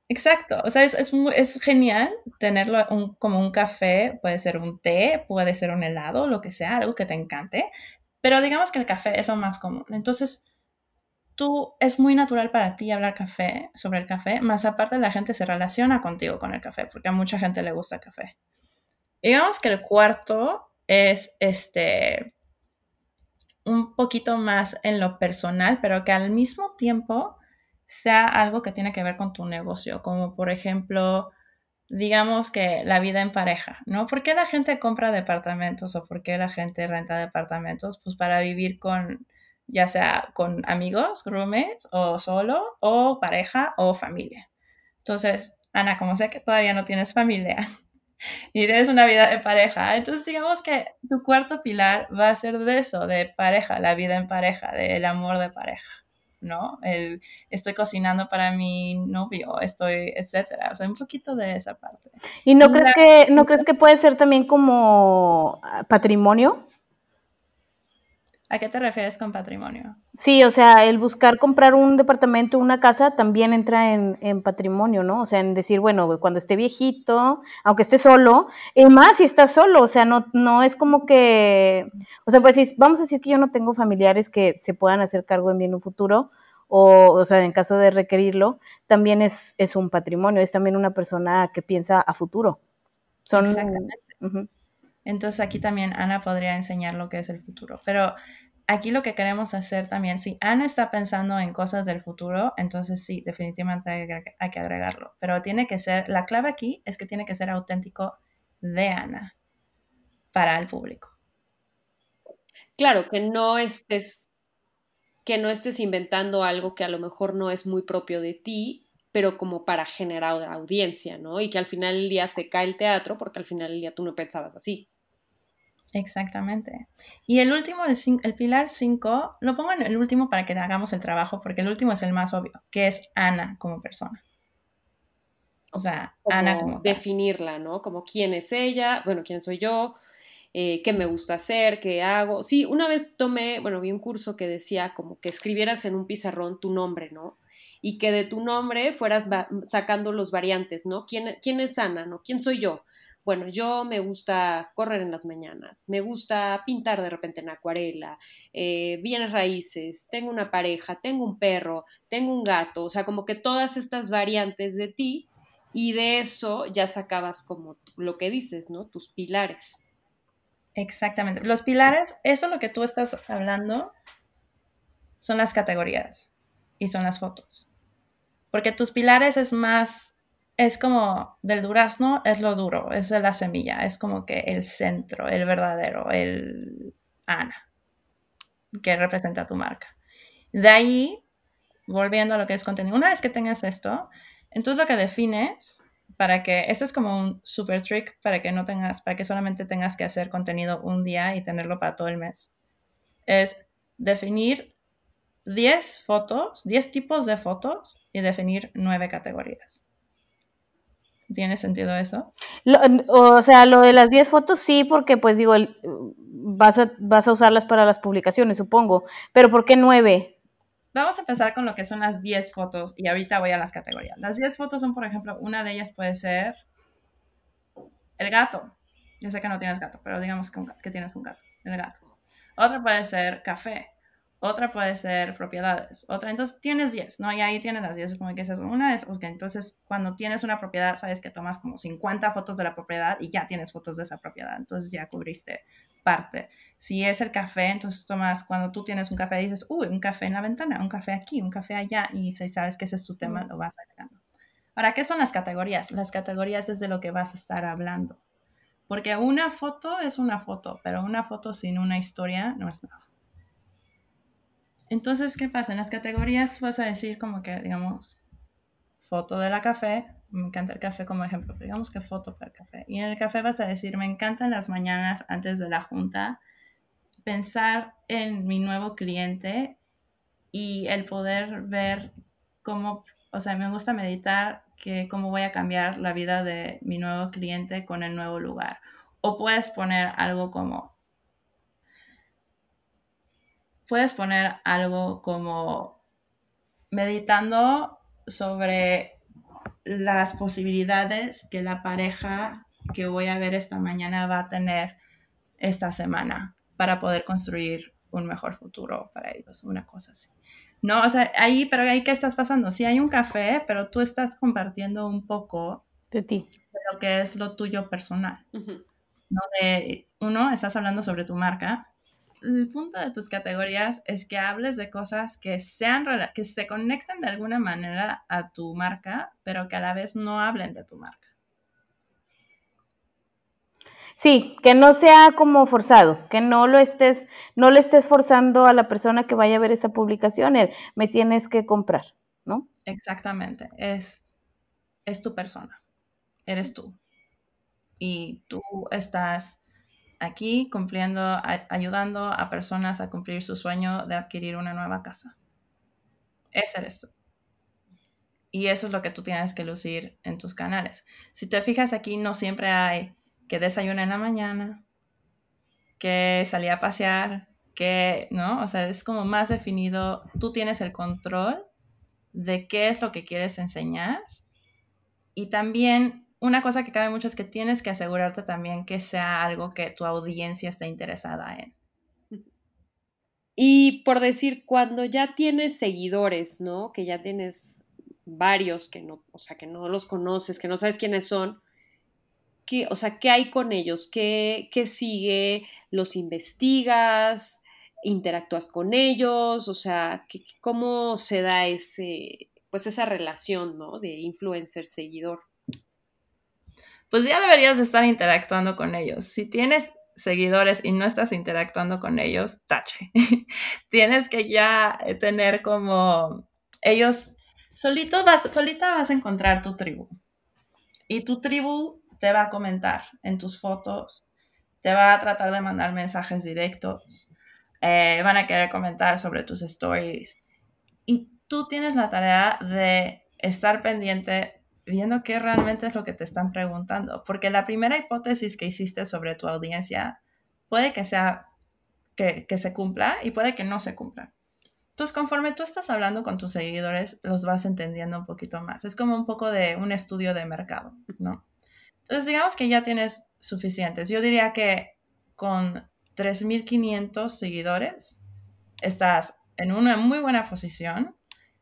S2: exacto, o sea, es, genial tenerlo como un café, puede ser un té, puede ser un helado, lo que sea, algo que te encante, pero digamos que el café es lo más común. Entonces, tú es muy natural para ti hablar café, sobre el café, más aparte la gente se relaciona contigo con el café, porque a mucha gente le gusta café. Digamos que el cuarto es este un poquito más en lo personal, pero que al mismo tiempo sea algo que tiene que ver con tu negocio, como por ejemplo, digamos que la vida en pareja, ¿no? ¿Por qué la gente compra departamentos o por qué la gente renta departamentos? Pues para vivir con, ya sea con amigos, roommates, o solo, o pareja, o familia. Entonces, Ana, como sé que todavía no tienes familia y tienes una vida de pareja, entonces digamos que tu cuarto pilar va a ser de eso, de pareja, la vida en pareja, del amor de pareja. ¿no? El, estoy cocinando para mi novio, estoy, etcétera. O sea, un poquito de esa parte.
S3: ¿Y no crees que, no crees que puede ser también como patrimonio?
S2: ¿A qué te refieres con patrimonio?
S3: Sí, o sea, el buscar comprar un departamento, una casa, también entra en, en patrimonio, ¿no? O sea, en decir, bueno, cuando esté viejito, aunque esté solo, y más si está solo, o sea, no, no es como que, o sea, pues vamos a decir que yo no tengo familiares que se puedan hacer cargo en bien un futuro, o, o sea, en caso de requerirlo, también es, es un patrimonio, es también una persona que piensa a futuro. Son, Exactamente.
S2: Entonces aquí también Ana podría enseñar lo que es el futuro. Pero aquí lo que queremos hacer también, si Ana está pensando en cosas del futuro, entonces sí, definitivamente hay que, agregarlo. Pero tiene que ser, la clave aquí es que tiene que ser auténtico de Ana para el público.
S1: Claro, que no estés que no estés inventando algo que a lo mejor no es muy propio de ti, pero como para generar audiencia, ¿no? Y que al final del día se cae el teatro porque al final del día tú no pensabas así.
S2: Exactamente. Y el último, el, el pilar 5, lo pongo en el último para que hagamos el trabajo, porque el último es el más obvio, que es Ana como persona.
S1: O sea, Ana como... Definirla, ¿no? Como quién es ella, bueno, quién soy yo, eh, qué me gusta hacer, qué hago. Sí, una vez tomé, bueno, vi un curso que decía como que escribieras en un pizarrón tu nombre, ¿no? Y que de tu nombre fueras sacando los variantes, ¿no? ¿Quién, ¿Quién es Ana, no? ¿Quién soy yo? Bueno, yo me gusta correr en las mañanas, me gusta pintar de repente en acuarela, eh, raíces, tengo una pareja, tengo un perro, tengo un gato, o sea, como que todas estas variantes de ti y de eso ya sacabas como lo que dices, ¿no? Tus pilares.
S2: Exactamente. Los pilares, eso lo que tú estás hablando, son las categorías y son las fotos. Porque tus pilares es más es como del durazno es lo duro, es la semilla, es como que el centro, el verdadero, el Ana, que representa tu marca. De ahí, volviendo a lo que es contenido, una vez que tengas esto, entonces lo que defines para que, esto es como un super trick para que no tengas, para que solamente tengas que hacer contenido un día y tenerlo para todo el mes, es definir 10 fotos, 10 tipos de fotos y definir 9 categorías. ¿Tiene sentido eso?
S3: o sea, lo de las 10 fotos sí, porque pues digo, vas, a, vas a usarlas para las publicaciones, supongo. Pero ¿por qué 9?
S2: Vamos a empezar con lo que son las 10 fotos y ahorita voy a las categorías. Las 10 fotos son, por ejemplo, una de ellas puede ser el gato. Yo sé que no tienes gato, pero digamos que, que tienes un gato, el gato. Otra puede ser café otra puede ser propiedades, otra, entonces tienes 10, ¿no? Y ahí tienes las 10, como que es una es, ok, entonces cuando tienes una propiedad, sabes que tomas como 50 fotos de la propiedad y ya tienes fotos de esa propiedad, entonces ya cubriste parte. Si es el café, entonces tomas, cuando tú tienes un café, dices, uy, un café en la ventana, un café aquí, un café allá, y si sabes que ese es tu tema, lo vas agregando. Ahora, ¿qué son las categorías? Las categorías es de lo que vas a estar hablando. Porque una foto es una foto, pero una foto sin una historia no es nada. Entonces, ¿qué pasa? En las categorías vas a decir como que, digamos, foto de la café, me encanta el café como ejemplo, digamos que foto para el café. Y en el café vas a decir, me encantan las mañanas antes de la junta, pensar en mi nuevo cliente y el poder ver cómo, o sea, me gusta meditar que cómo voy a cambiar la vida de mi nuevo cliente con el nuevo lugar. O puedes poner algo como puedes poner algo como meditando sobre las posibilidades que la pareja que voy a ver esta mañana va a tener esta semana para poder construir un mejor futuro para ellos, una cosa así. No, o sea, ahí, pero ahí, ¿qué estás pasando? Sí hay un café, pero tú estás compartiendo un poco
S3: de ti.
S2: De lo que es lo tuyo personal. ¿no? De, uno, estás hablando sobre tu marca. El punto de tus categorías es que hables de cosas que sean que se conecten de alguna manera a tu marca, pero que a la vez no hablen de tu marca.
S3: Sí, que no sea como forzado, que no lo estés, no le estés forzando a la persona que vaya a ver esa publicación, me tienes que comprar, ¿no?
S2: Exactamente, es, es tu persona, eres tú. Y tú estás aquí cumpliendo, ayudando a personas a cumplir su sueño de adquirir una nueva casa. Ese eres tú. Y eso es lo que tú tienes que lucir en tus canales. Si te fijas aquí, no siempre hay que desayuna en la mañana, que salía a pasear, que, ¿no? O sea, es como más definido, tú tienes el control de qué es lo que quieres enseñar. Y también una cosa que cabe mucho es que tienes que asegurarte también que sea algo que tu audiencia esté interesada en.
S1: Y por decir, cuando ya tienes seguidores, ¿no? Que ya tienes varios que no, o sea, que no los conoces, que no sabes quiénes son, ¿qué, o sea, ¿qué hay con ellos? ¿Qué, ¿Qué, sigue? ¿Los investigas? ¿Interactúas con ellos? O sea, ¿cómo se da ese, pues esa relación, ¿no? De influencer-seguidor.
S2: Pues ya deberías estar interactuando con ellos. Si tienes seguidores y no estás interactuando con ellos, tache. Tienes que ya tener como ellos solito vas, solita vas a encontrar tu tribu. Y tu tribu te va a comentar en tus fotos, te va a tratar de mandar mensajes directos, eh, van a querer comentar sobre tus stories. Y tú tienes la tarea de estar pendiente viendo qué realmente es lo que te están preguntando, porque la primera hipótesis que hiciste sobre tu audiencia puede que sea que, se cumpla y puede que no se cumpla. Entonces, conforme tú estás hablando con tus seguidores, los vas entendiendo un poquito más. Es como un poco de un estudio de mercado, ¿no? Entonces, digamos que ya tienes suficientes. Yo diría que con 3.500 seguidores estás en una muy buena posición.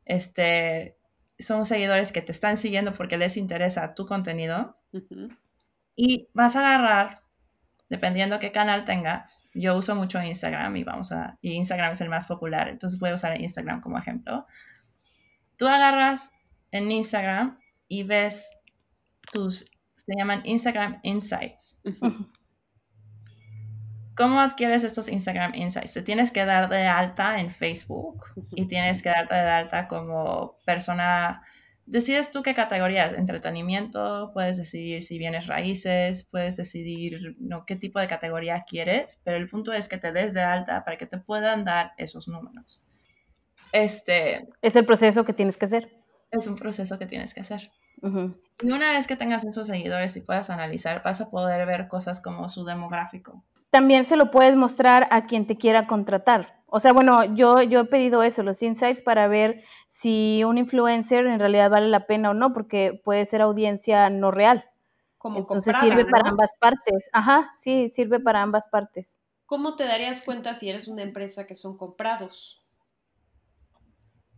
S2: Este, son seguidores que te están siguiendo porque les interesa tu contenido. Y vas a agarrar, dependiendo qué canal tengas. Yo uso mucho Instagram y vamos a, y Instagram es el más popular, entonces voy a usar Instagram como ejemplo. Tú agarras en Instagram y ves tus se llaman Instagram Insights. ¿Cómo adquieres estos Instagram Insights? Te tienes que dar de alta en Facebook y tienes que darte de alta como persona. Decides tú qué categoría, entretenimiento, puedes decidir si vienes raíces, puedes decidir ¿no? qué tipo de categoría quieres, pero el punto es que te des de alta para que te puedan dar esos números. Este,
S3: es el proceso que tienes que hacer.
S2: Es un proceso que tienes que hacer. Y una vez que tengas esos seguidores y puedas analizar, vas a poder ver cosas como su demográfico.
S3: También se lo puedes mostrar a quien te quiera contratar. O sea, bueno, yo, yo he pedido eso, los insights, para ver si un influencer en realidad vale la pena o no, porque puede ser audiencia no real. Como Entonces sirve para ambas partes. Ajá, sí, sirve para ambas partes.
S1: ¿Cómo te darías cuenta si eres una empresa que son comprados?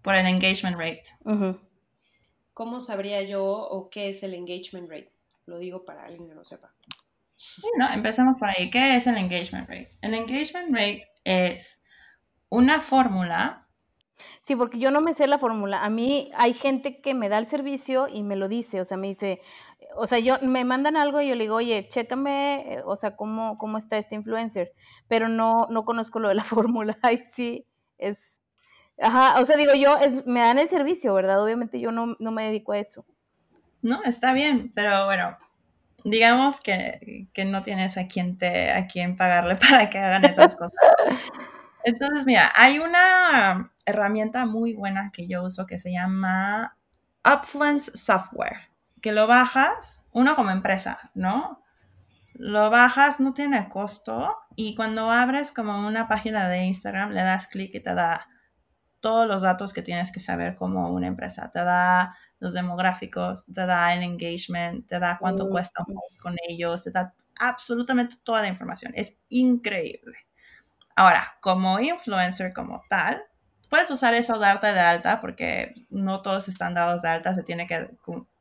S2: Por el engagement rate.
S1: ¿Cómo sabría yo o qué es el engagement rate? Lo digo para alguien que no sepa.
S2: Bueno, empecemos por ahí. ¿Qué es el engagement rate? El engagement rate es una fórmula.
S3: Sí, porque yo no me sé la fórmula. A mí hay gente que me da el servicio y me lo dice, o sea, me dice, o sea, yo me mandan algo y yo le digo, oye, chécame, eh, o sea, cómo, cómo está este influencer, pero no, no conozco lo de la fórmula. Ahí sí, es, Ajá, o sea, digo yo, me dan el servicio, ¿verdad? Obviamente yo no, me dedico a eso.
S2: No, está bien, pero bueno, digamos que, no tienes a quien, te, a quien pagarle para que hagan esas cosas. Entonces, mira, hay una herramienta muy buena que yo uso que se llama Upfluence Software, que lo bajas, uno como empresa, ¿no? lo bajas, no tiene costo y cuando abres como una página de Instagram, le das clic y te da todos los datos que tienes que saber como una empresa. Te da los demográficos, te da el engagement, te da cuánto cuesta un post con ellos, te da absolutamente toda la información. Es increíble. Ahora, como influencer como tal, puedes usar eso, darte de alta, porque no todos están dados de alta, se tiene que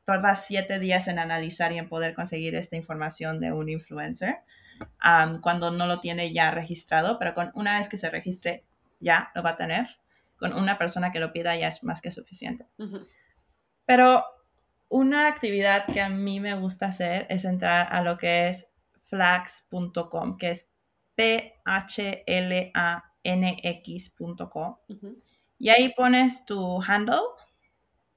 S2: tardar siete días en analizar y en poder conseguir esta información de un influencer cuando no lo tiene ya registrado, pero con una vez que se registre ya lo va a tener. Con una persona que lo pida ya es más que suficiente. Pero una actividad que a mí me gusta hacer es entrar a lo que es flags.com, que es P-H-L-A-N-X.com. Y ahí pones tu handle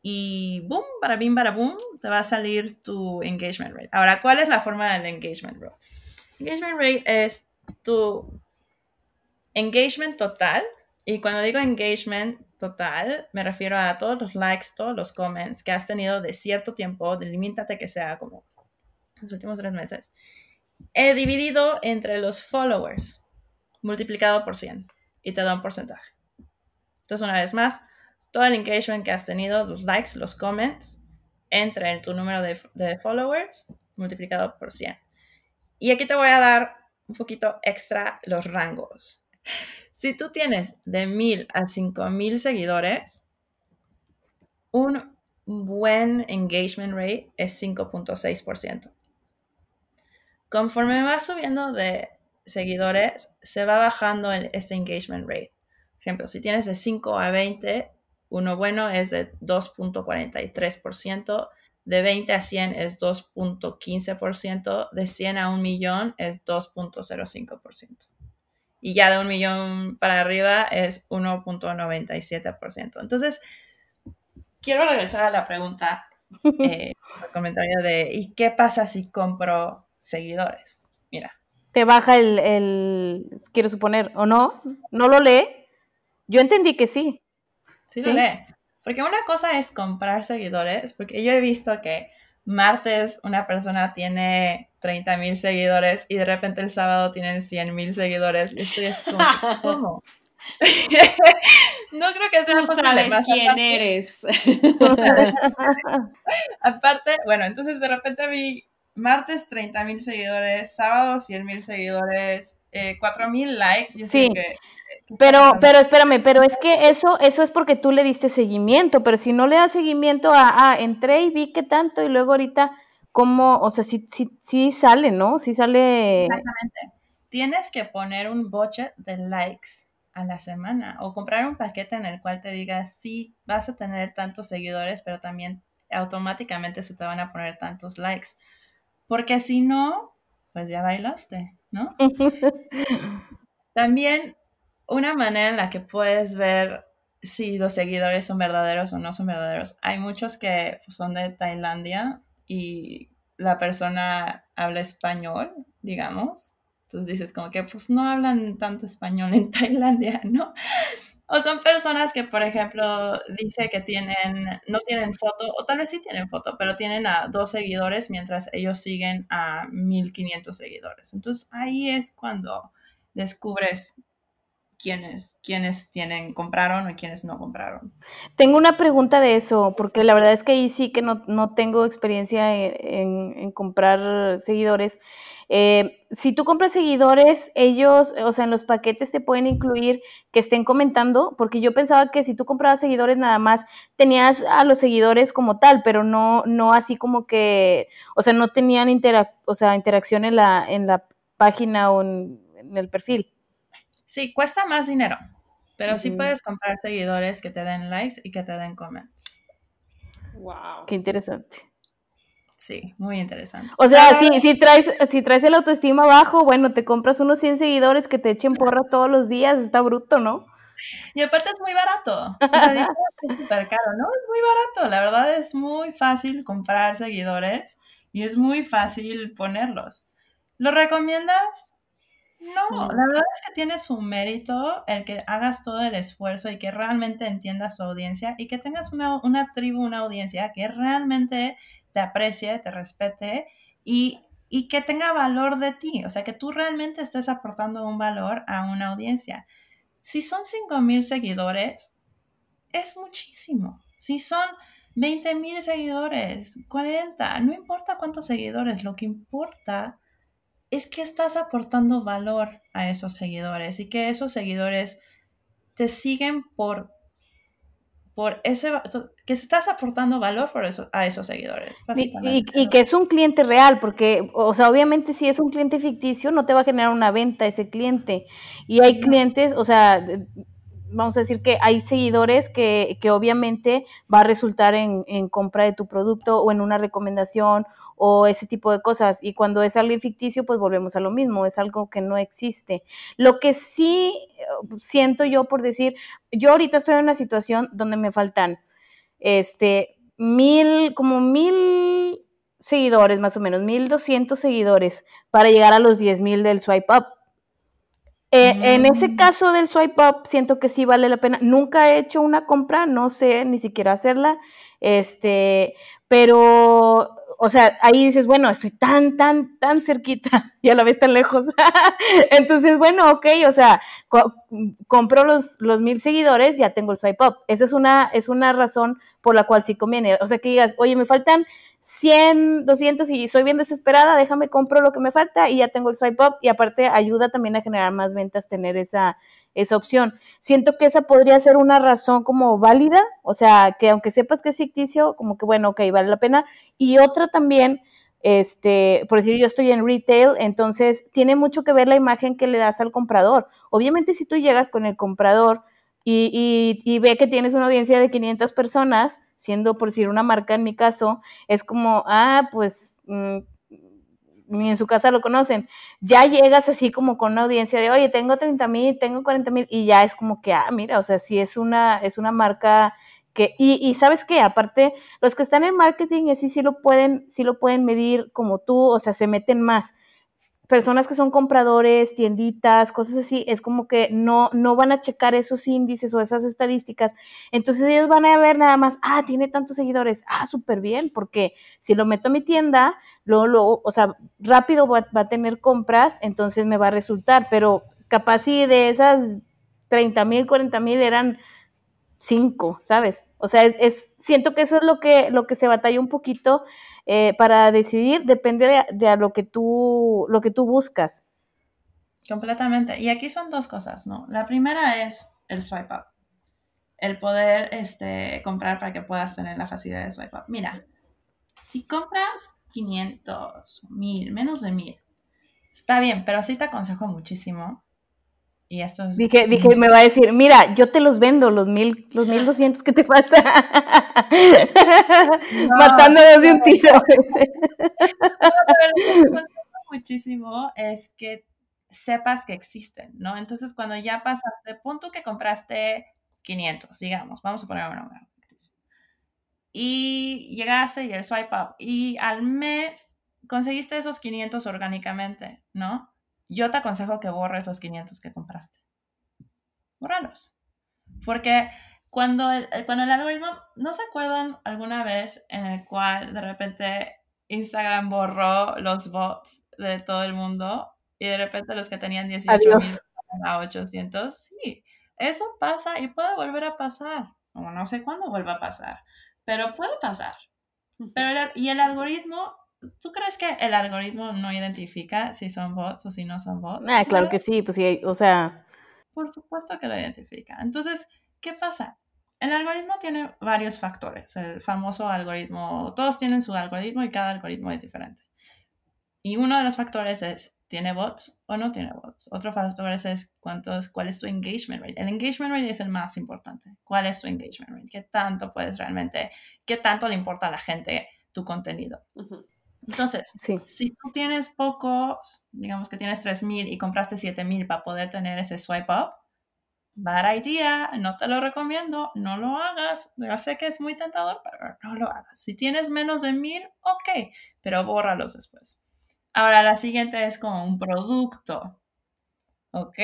S2: y boom, para bim, para boom, te va a salir tu engagement rate. Ahora, ¿cuál es la forma del engagement rate? Engagement rate es tu engagement total. Y cuando digo engagement total, me refiero a todos los likes, todos los comments que has tenido de cierto tiempo, delimítate que sea como los últimos tres meses. He dividido entre los followers, multiplicado por 100, y te da un porcentaje. Entonces, una vez más, todo el engagement que has tenido, los likes, los comments, entre en tu número de, de followers multiplicado por 100. Y aquí te voy a dar un poquito extra los rangos. Si tú tienes de 1000 a 5000 seguidores, un buen engagement rate es 5.6%. Conforme va subiendo de seguidores, se va bajando este engagement rate. Por ejemplo, si tienes de 5 a 20, uno bueno es de 2.43%, de 20 a 100 es 2.15%, de 100 a 1 millón es 2.05%. Y ya de un millón para arriba es 1.97%. Entonces, quiero regresar a la pregunta, eh, el comentario de, ¿y qué pasa si compro seguidores? Mira.
S3: Te baja el, el, quiero suponer, o no, no lo lee. Yo entendí que sí.
S2: Sí, lo lee. Porque una cosa es comprar seguidores, porque yo he visto que martes una persona tiene 30 mil seguidores y de repente el sábado tienen 100 mil seguidores. Y estoy es como, ¿cómo? no creo que sea
S1: Tú sabes quién eres.
S2: aparte, bueno, entonces de repente vi martes 30 mil seguidores, sábado 100 mil seguidores, eh, 4 mil likes. Y sí. Que,
S3: pero, pero espérame, pero es que eso, eso es porque tú le diste seguimiento, pero si no le das seguimiento a, ah, entré y vi que tanto y luego ahorita, ¿cómo? O sea, sí, sí, sí sale, ¿no? Sí sale.
S2: Exactamente. Tienes que poner un budget de likes a la semana o comprar un paquete en el cual te diga, sí, vas a tener tantos seguidores, pero también automáticamente se te van a poner tantos likes. Porque si no, pues ya bailaste, ¿no? También una manera en la que puedes ver si los seguidores son verdaderos o no son verdaderos. Hay muchos que son de Tailandia y la persona habla español, digamos. Entonces dices como que pues no hablan tanto español en Tailandia, ¿no? O son personas que, por ejemplo, dice que tienen, no tienen foto, o tal vez sí tienen foto, pero tienen a dos seguidores mientras ellos siguen a 1500 seguidores. Entonces ahí es cuando descubres quiénes, quiénes tienen, compraron y quiénes no compraron.
S3: Tengo una pregunta de eso, porque la verdad es que ahí sí que no, no tengo experiencia en, en, comprar seguidores. Eh, si tú compras seguidores, ellos, o sea, en los paquetes te pueden incluir que estén comentando, porque yo pensaba que si tú comprabas seguidores nada más tenías a los seguidores como tal, pero no, no así como que, o sea, no tenían interac o sea, interacción en la, en la página o en el perfil.
S2: Sí, cuesta más dinero, pero sí puedes comprar seguidores que te den likes y que te den comments.
S3: Wow. Qué interesante.
S2: Sí, muy interesante.
S3: O sea, si, si, traes, si traes el autoestima bajo, bueno, te compras unos 100 seguidores que te echen porras todos los días, está bruto, ¿no?
S2: Y aparte es muy barato. O sea, es súper caro, ¿no? Es muy barato. La verdad es muy fácil comprar seguidores y es muy fácil ponerlos. ¿Lo recomiendas? No, la verdad es que tiene su mérito el que hagas todo el esfuerzo y que realmente entiendas su audiencia y que tengas una, una tribu, una audiencia que realmente te aprecie, te respete y y que tenga valor de ti, o sea, que tú realmente estés aportando un valor a una audiencia. Si son 5 mil seguidores, es muchísimo. Si son 20 mil seguidores, 40, no importa cuántos seguidores, lo que importa es que estás aportando valor a esos seguidores y que esos seguidores te siguen por por ese que estás aportando valor por eso, a esos seguidores.
S3: Y, y, que es un cliente real, porque, o sea, obviamente si es un cliente ficticio, no te va a generar una venta ese cliente. Y hay clientes, o sea, vamos a decir que hay seguidores que, que obviamente va a resultar en, en, compra de tu producto o en una recomendación o ese tipo de cosas. Y cuando es algo ficticio, pues volvemos a lo mismo, es algo que no existe. Lo que sí eh, siento yo por decir, yo ahorita estoy en una situación donde me faltan, este, mil, como mil seguidores más o menos, mil doscientos seguidores para llegar a los diez mil del swipe up. Eh, en ese mm. caso del swipe up, siento que sí vale la pena. Nunca he hecho una compra, no sé ni siquiera hacerla, este, pero, o sea, ahí dices, bueno, estoy tan, tan, tan cerquita y a la vez tan lejos. Entonces, bueno, ok, o sea, compro los, los mil seguidores, ya tengo el swipe up. Esa es una, es una razón por la cual sí conviene. O sea, que digas, oye, me faltan 100, 200 y soy bien desesperada, déjame compro lo que me falta y ya tengo el swipe up y aparte ayuda también a generar más ventas tener esa, esa opción. Siento que esa podría ser una razón como válida, o sea, que aunque sepas que es ficticio, como que bueno, ok, vale la pena. Y otra también, este, por decir, yo estoy en retail, entonces tiene mucho que ver la imagen que le das al comprador. Obviamente si tú llegas con el comprador y, y, ve que tienes una audiencia de 500 personas, siendo por decir una marca en mi caso, es como, ah, pues mm, ni en su casa lo conocen. Ya llegas así como con una audiencia de, oye, tengo 30 mil, tengo 40 mil, y ya es como que, ah, mira, o sea, sí es una, es una marca que, y, y sabes que aparte, los que están en marketing, así sí lo pueden, sí lo pueden medir como tú, o sea, se meten más personas que son compradores, tienditas, cosas así, es como que no, no van a checar esos índices o esas estadísticas. Entonces ellos van a ver nada más, ah, tiene tantos seguidores, ah, súper bien, porque si lo meto a mi tienda, luego, luego o sea, rápido va, a tener compras, entonces me va a resultar, pero capaz si de esas 30 mil, 40 mil eran 5, ¿sabes? O sea, es, siento que eso es lo que, lo que se batalla un poquito eh, para decidir depende de, lo, que tú, lo que tú buscas.
S2: Completamente. Y aquí son dos cosas, ¿no? La primera es el swipe up. El poder este, comprar para que puedas tener la facilidad de swipe up. Mira, si compras 500, 1000, menos de 1000, está bien, pero sí te aconsejo muchísimo y esto es...
S3: Dije, dije, me va a decir, mira, yo te los vendo, los mil, los mil doscientos que te faltan. Matándolos de un tiro.
S2: lo que muchísimo es que sepas que existen, ¿no? Entonces, cuando ya pasaste, punto que compraste 500, digamos, vamos a poner un número. Y llegaste y el swipe up, y al mes conseguiste esos 500 orgánicamente, ¿no? Yo te aconsejo que borres los 500 que compraste. Bórralos. Porque cuando el, cuando el algoritmo, ¿no se acuerdan alguna vez en el cual de repente Instagram borró los bots de todo el mundo y de repente los que tenían 18 a 800? Sí, eso pasa y puede volver a pasar. no sé cuándo vuelva a pasar, pero puede pasar. Pero y el algoritmo ¿Tú crees que el algoritmo no identifica si son bots o si no son bots?
S3: Ah, claro que sí, pues sí, o sea.
S2: Por supuesto que lo identifica. Entonces, ¿qué pasa? El algoritmo tiene varios factores. El famoso algoritmo, todos tienen su algoritmo y cada algoritmo es diferente. Y uno de los factores es, ¿tiene bots o no tiene bots? Otro factor es cuántos, cuál es tu engagement rate. El engagement rate es el más importante. ¿Cuál es tu engagement rate? ¿Qué tanto puedes realmente, qué tanto le importa a la gente tu contenido? Entonces, si tú tienes pocos, digamos que tienes 3.000 y compraste 7.000 para poder tener ese swipe up, bad idea, no te lo recomiendo, no lo hagas. Ya sé que es muy tentador, pero no lo hagas. Si tienes menos de 1.000, ok, pero bórralos después. Ahora, la siguiente es como un producto. Ok,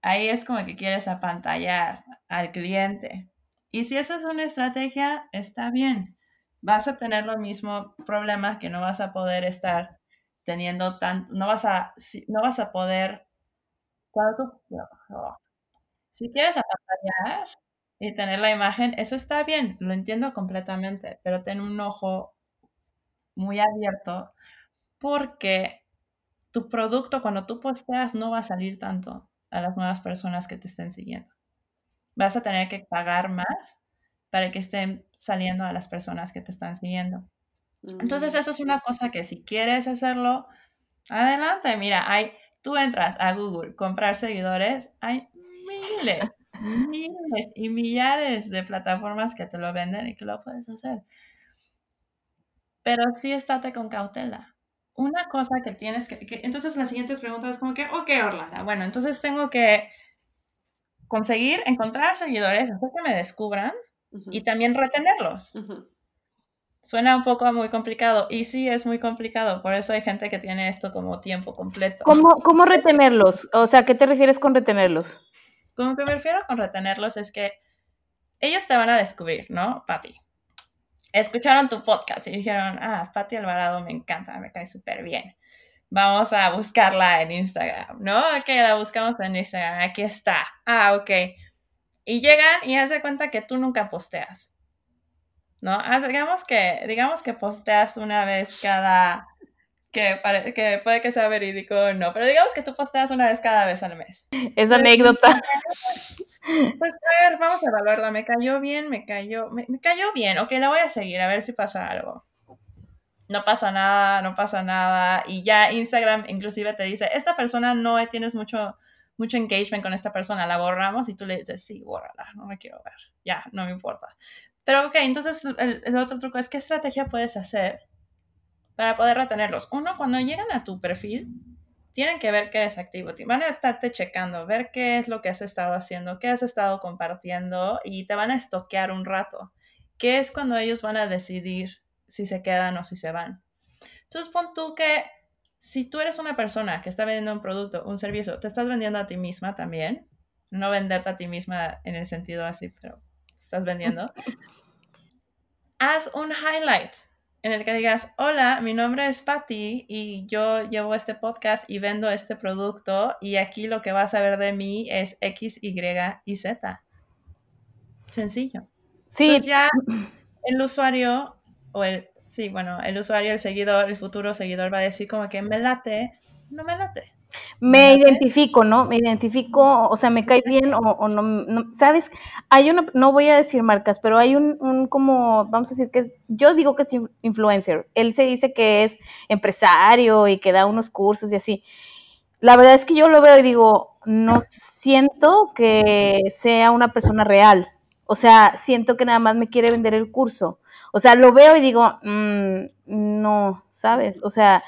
S2: ahí es como que quieres apantallar al cliente. Y si eso es una estrategia, está bien vas a tener los mismos problemas que no vas a poder estar teniendo tan, no vas a, no vas a poder, si quieres apantallar y tener la imagen, eso está bien, lo entiendo completamente, pero ten un ojo muy abierto porque tu producto cuando tú posteas no va a salir tanto a las nuevas personas que te estén siguiendo. Vas a tener que pagar más para que estén saliendo a las personas que te están siguiendo. Entonces, eso es una cosa que si quieres hacerlo, adelante. Mira, hay, tú entras a Google, comprar seguidores, hay miles, miles y millares de plataformas que te lo venden y que lo puedes hacer. Pero sí estate con cautela. Una cosa que tienes que, que entonces las siguientes preguntas es como que, ok, Orlando, bueno, entonces tengo que conseguir encontrar seguidores, hacer que me descubran y también retenerlos. Suena un poco muy complicado y sí es muy complicado, por eso hay gente que tiene esto como tiempo completo.
S3: ¿Cómo, cómo retenerlos? O sea, ¿qué te refieres con retenerlos?
S2: Como que me refiero con retenerlos es que ellos te van a descubrir, ¿no, Patti? Escucharon tu podcast y dijeron, ah, Patti Alvarado me encanta, me cae súper bien. Vamos a buscarla en Instagram, ¿no? Ok, la buscamos en Instagram, aquí está. Ah, ok. Y llegan y haz de cuenta que tú nunca posteas. ¿no? digamos que, digamos que posteas una vez cada, que, que puede que sea verídico o no, pero digamos que tú posteas una vez cada vez al mes.
S3: Es anécdota.
S2: Pues a ver, vamos a evaluarla. Me cayó bien, me cayó, me, cayó bien. Ok, la voy a seguir a ver si pasa algo. No pasa nada, no pasa nada. Y ya Instagram inclusive te dice, esta persona no tienes mucho, mucho engagement con esta persona, la borramos y tú le dices, sí, bórrala, no me quiero ver. Ya, no me importa. Pero ok, entonces el, otro truco es qué estrategia puedes hacer para poder retenerlos. Uno, cuando llegan a tu perfil, tienen que ver que eres activo. Van a estarte checando, ver qué es lo que has estado haciendo, qué has estado compartiendo y te van a estoquear un rato. ¿Qué es cuando ellos van a decidir si se quedan o si se van? Entonces pon tú que si tú eres una persona que está vendiendo un producto, un servicio, te estás vendiendo a ti misma también. No venderte a ti misma en el sentido así, pero estás vendiendo, haz un highlight en el que digas, hola, mi nombre es Patty y yo llevo este podcast y vendo este producto y aquí lo que vas a ver de mí es X, Y y Z. Sencillo. Sí. Entonces ya el usuario o el, sí, bueno, el usuario, el seguidor, el futuro seguidor va a decir como que me late, no me late.
S3: Me identifico, ¿no? Me identifico, o sea, me cae bien o, no, ¿sabes? Hay una, no voy a decir marcas, pero hay un, un, como, vamos a decir que es, yo digo que es influencer, él se dice que es empresario y que da unos cursos y así. La verdad es que yo lo veo y digo, no siento que sea una persona real, o sea, siento que nada más me quiere vender el curso. O sea, lo veo y digo, mm, no, ¿sabes? O sea,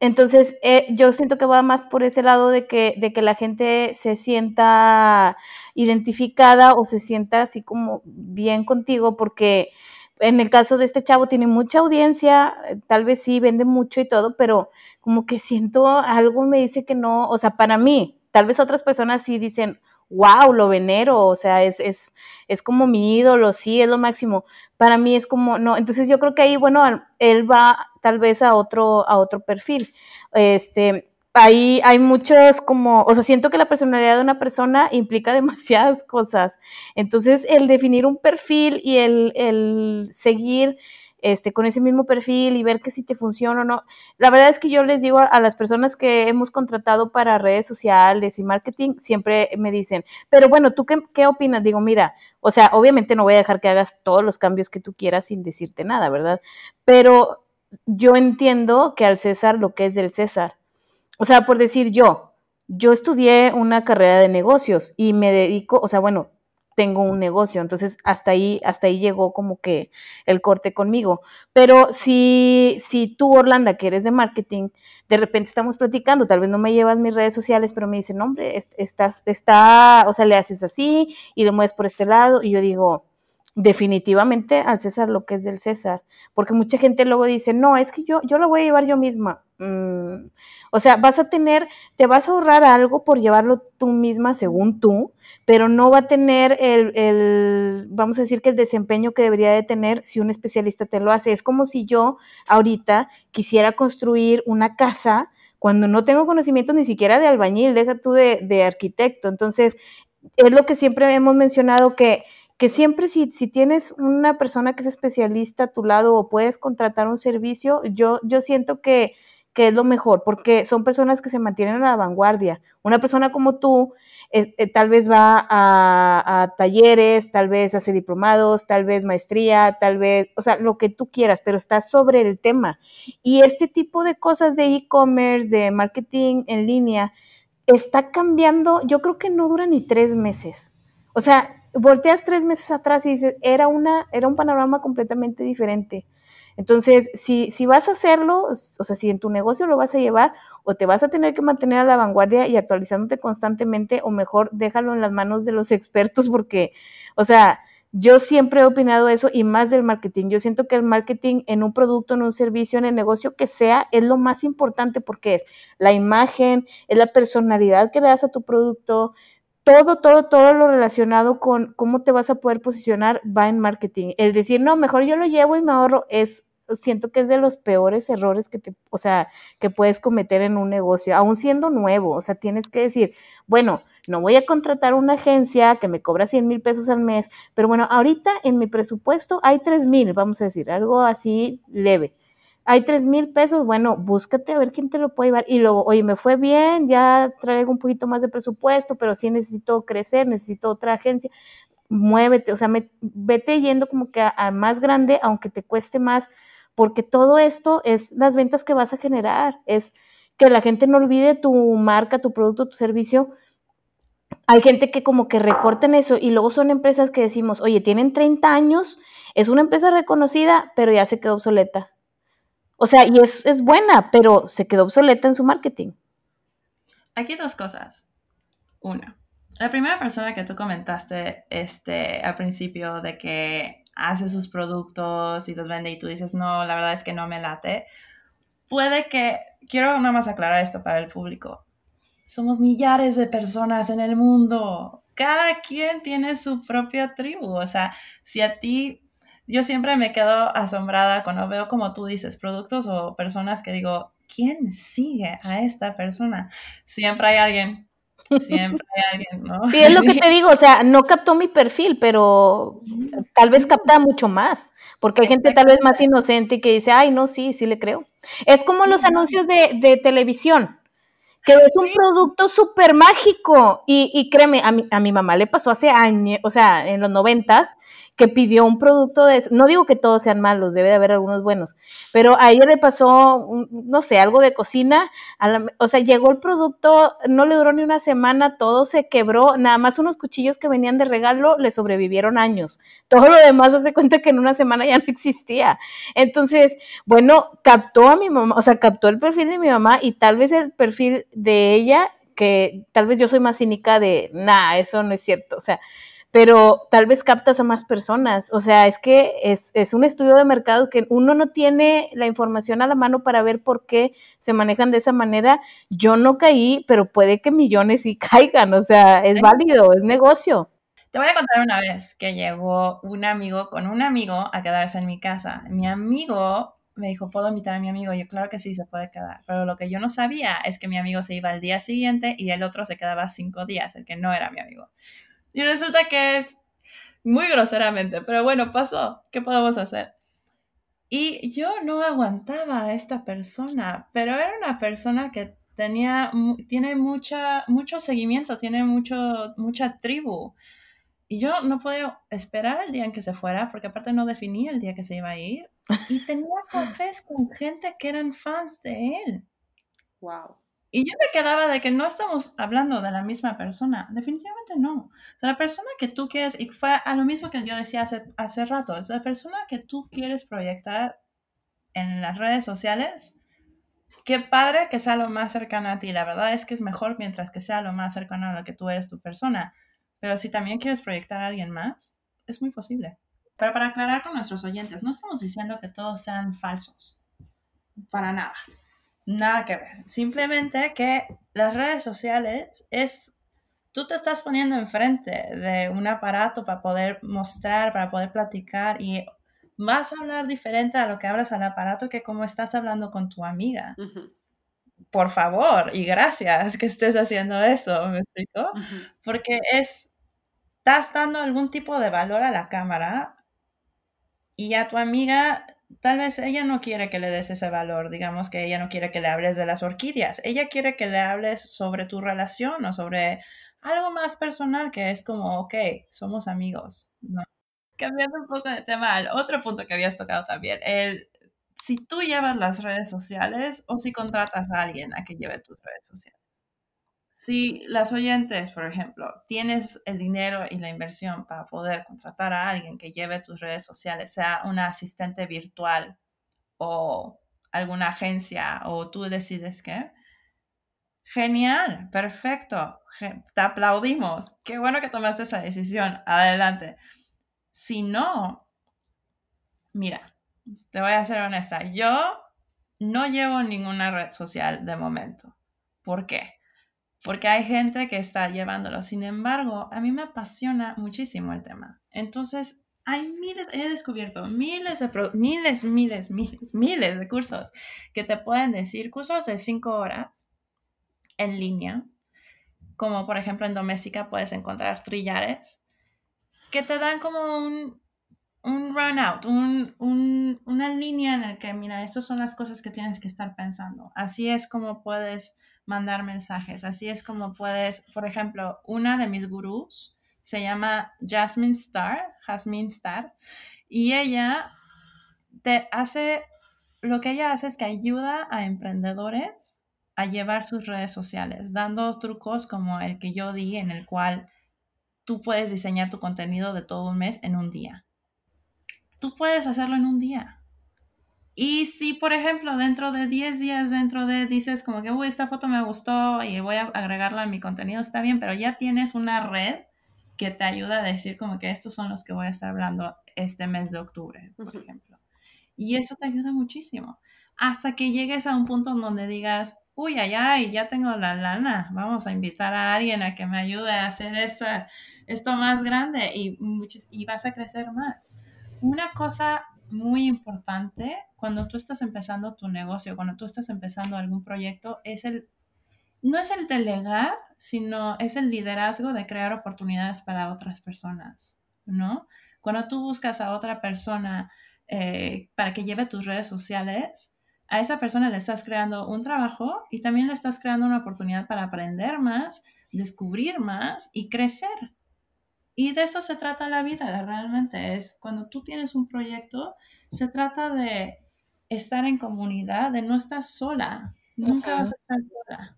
S3: entonces, eh, yo siento que va más por ese lado de que, de que la gente se sienta identificada o se sienta así como bien contigo, porque en el caso de este chavo tiene mucha audiencia, tal vez sí vende mucho y todo, pero como que siento algo me dice que no, o sea, para mí, tal vez otras personas sí dicen, wow, lo venero, o sea, es, es, es como mi ídolo, sí, es lo máximo. Para mí es como, no, entonces yo creo que ahí, bueno, él va tal vez a otro, a otro perfil. Este, ahí hay muchos como, o sea, siento que la personalidad de una persona implica demasiadas cosas. Entonces, el definir un perfil y el, el seguir este, con ese mismo perfil y ver que si te funciona o no. La verdad es que yo les digo a, las personas que hemos contratado para redes sociales y marketing, siempre me dicen, pero bueno, ¿tú qué, qué opinas? Digo, mira, o sea, obviamente no voy a dejar que hagas todos los cambios que tú quieras sin decirte nada, ¿verdad? Pero yo entiendo que al César lo que es del César. O sea, por decir yo, yo estudié una carrera de negocios y me dedico, o sea, bueno, tengo un negocio. Entonces, hasta ahí, hasta ahí llegó como que el corte conmigo. Pero si, si tú, Orlando, que eres de marketing, de repente estamos platicando, tal vez no me llevas mis redes sociales, pero me dicen, hombre, estás, está, o sea, le haces así y le mueves por este lado. Y yo digo, definitivamente al César lo que es del César. Porque mucha gente luego dice, no, es que yo, yo lo voy a llevar yo misma. mm, o sea, vas a tener, te vas a ahorrar algo por llevarlo tú misma según tú, pero no va a tener el, el, vamos a decir que el desempeño que debería de tener si un especialista te lo hace. Es como si yo ahorita quisiera construir una casa cuando no tengo conocimiento ni siquiera de albañil, deja tú de, de arquitecto. Entonces, es lo que siempre hemos mencionado que que siempre si, si, tienes una persona que es especialista a tu lado o puedes contratar un servicio, yo, yo siento que, que es lo mejor, porque son personas que se mantienen a la vanguardia. Una persona como tú eh, eh, tal vez va a, a, talleres, tal vez hace diplomados, tal vez maestría, tal vez, o sea, lo que tú quieras, pero estás sobre el tema. Y este tipo de cosas de e-commerce, de marketing en línea, está cambiando, yo creo que no dura ni tres meses. O sea, volteas tres meses atrás y dices, era, una, era un panorama completamente diferente. Entonces, si, si vas a hacerlo, o sea, si en tu negocio lo vas a llevar, o te vas a tener que mantener a la vanguardia y actualizándote constantemente, o mejor déjalo en las manos de los expertos, porque, o sea, yo siempre he opinado eso y más del marketing. Yo siento que el marketing en un producto, en un servicio, en el negocio que sea, es lo más importante porque es la imagen, es la personalidad que le das a tu producto, todo, todo, todo lo relacionado con cómo te vas a poder posicionar va en marketing. El decir, no, mejor yo lo llevo y me ahorro, es, siento que es de los peores errores que te, o sea, que puedes cometer en un negocio, aún siendo nuevo. O sea, tienes que decir, bueno, no voy a contratar una agencia que me cobra 100 mil pesos al mes, pero bueno, ahorita en mi presupuesto hay 3 mil, vamos a decir, algo así leve hay tres mil pesos, bueno, búscate a ver quién te lo puede llevar. Y luego, oye, me fue bien, ya traigo un poquito más de presupuesto, pero sí necesito crecer, necesito otra agencia. Muévete, o sea, vete yendo como que a, más grande, aunque te cueste más, porque todo esto es las ventas que vas a generar, es que la gente no olvide tu marca, tu producto, tu servicio. Hay gente que como que recorten eso y luego son empresas que decimos, oye, tienen 30 años, es una empresa reconocida, pero ya se quedó obsoleta o sea, y es, es buena, pero se quedó obsoleta en su marketing.
S2: Aquí dos cosas. Una, la primera persona que tú comentaste este, al principio de que hace sus productos y los vende y tú dices, no, la verdad es que no me late, puede que, quiero nada más aclarar esto para el público, somos millares de personas en el mundo, cada quien tiene su propia tribu, o sea, si a ti yo siempre me quedo asombrada cuando veo, como tú dices, productos o personas que digo, ¿quién sigue a esta persona? Siempre hay alguien. Siempre hay alguien, ¿no?
S3: Sí, es lo que te digo, o sea, no captó mi perfil, pero tal vez capta mucho más, porque hay gente tal vez más inocente que dice, ay, no, sí, sí le creo. Es como los anuncios de, de televisión que es un producto súper mágico. Y, y, créeme, a mi, a mi mamá le pasó hace años, o sea, en los noventas, que pidió un producto de... No digo que todos sean malos, debe de haber algunos buenos, pero a ella le pasó, no sé, algo de cocina, o sea, llegó el producto, no le duró ni una semana, todo se quebró, nada más unos cuchillos que venían de regalo le sobrevivieron años. Todo lo demás hace cuenta que en una semana ya no existía. Entonces, bueno, captó a mi mamá, o sea, captó el perfil de mi mamá y tal vez el perfil de ella, que tal vez yo soy más cínica de, nah, eso no es cierto, o sea, pero tal vez captas a más personas. O sea, es que es, es, un estudio de mercado que uno no tiene la información a la mano para ver por qué se manejan de esa manera. Yo no caí, pero puede que millones sí caigan. O sea, es válido, es negocio.
S2: Te voy a contar una vez que llegó un amigo con un amigo a quedarse en mi casa. Mi amigo me dijo, ¿puedo invitar a mi amigo? Yo, claro que sí, se puede quedar. Pero lo que yo no sabía es que mi amigo se iba al día siguiente y el otro se quedaba cinco días, el que no era mi amigo. Y resulta que es muy groseramente, pero bueno, pasó. ¿Qué podemos hacer? Y yo no aguantaba a esta persona, pero era una persona que tenía, tiene mucha, mucho seguimiento, tiene mucho, mucha tribu. Y yo no podía esperar el día en que se fuera, porque aparte no definía el día que se iba a ir. Y tenía cafés con gente que eran fans de él.
S1: Wow.
S2: Y yo me quedaba de que no estamos hablando de la misma persona. Definitivamente no. O sea, la persona que tú quieres, y fue a lo mismo que yo decía hace, hace rato, es la persona que tú quieres proyectar en las redes sociales. Qué padre que sea lo más cercano a ti. La verdad es que es mejor mientras que sea lo más cercano a lo que tú eres tu persona. Pero si también quieres proyectar a alguien más, es muy posible. Pero para aclarar con nuestros oyentes, no estamos diciendo que todos sean falsos. Para nada Nada que ver. Simplemente que las redes sociales es, tú te estás poniendo enfrente de un aparato para poder mostrar, para poder platicar y vas a hablar diferente a lo que hablas al aparato que como estás hablando con tu amiga. Por favor y gracias que estés haciendo eso, ¿me explico? Porque es, estás dando algún tipo de valor a la cámara y a tu amiga tal vez ella no quiere que le des ese valor, digamos que ella no quiere que le hables de las orquídeas, ella quiere que le hables sobre tu relación o sobre algo más personal que es como, ok, somos amigos. Cambiando un poco de tema, al otro punto que habías tocado también, el, si tú llevas las redes sociales o si contratas a alguien a que lleve tus redes sociales. Si las oyentes, por ejemplo, tienes el dinero y la inversión para poder contratar a alguien que lleve tus redes sociales, sea una asistente virtual o alguna agencia o tú decides qué, genial, perfecto, te aplaudimos, qué bueno que tomaste esa decisión, adelante. Si no, mira, te voy a ser honesta, yo no llevo ninguna red social de momento. ¿Por qué? Porque hay gente que está llevándolo. Sin embargo, a mí me apasiona muchísimo el tema. Entonces, hay miles, he descubierto miles de, miles, miles, miles, miles de cursos que te pueden decir, cursos de cinco horas en línea, como por ejemplo en doméstica puedes encontrar trillares, que te dan como un, un run out, un, una línea en la que, mira, estas son las cosas que tienes que estar pensando. Así es como puedes mandar mensajes. Así es como puedes, por ejemplo, una de mis gurús se llama Jasmine Star, Jasmine Star, y ella te hace, lo que ella hace es que ayuda a emprendedores a llevar sus redes sociales, dando trucos como el que yo di, en el cual tú puedes diseñar tu contenido de todo un mes en un día. Tú puedes hacerlo en un día. Y si, por ejemplo, dentro de 10 días, dentro de, dices como que, uy, esta foto me gustó y voy a agregarla a mi contenido, está bien, pero ya tienes una red que te ayuda a decir como que estos son los que voy a estar hablando este mes de octubre, por ejemplo. Y eso te ayuda muchísimo. Hasta que llegues a un punto donde digas, uy, ay, ay, ya tengo la lana, vamos a invitar a alguien a que me ayude a hacer esta, esto más grande y, y vas a crecer más. Una cosa muy importante cuando tú estás empezando tu negocio, cuando tú estás empezando algún proyecto, es el, no es el delegar, sino es el liderazgo de crear oportunidades para otras personas, ¿no? Cuando tú buscas a otra persona eh, para que lleve tus redes sociales, a esa persona le estás creando un trabajo y también le estás creando una oportunidad para aprender más, descubrir más y crecer. Y de eso se trata la vida, realmente. Es cuando tú tienes un proyecto, se trata de estar en comunidad, de no estar sola. Nunca vas a estar sola.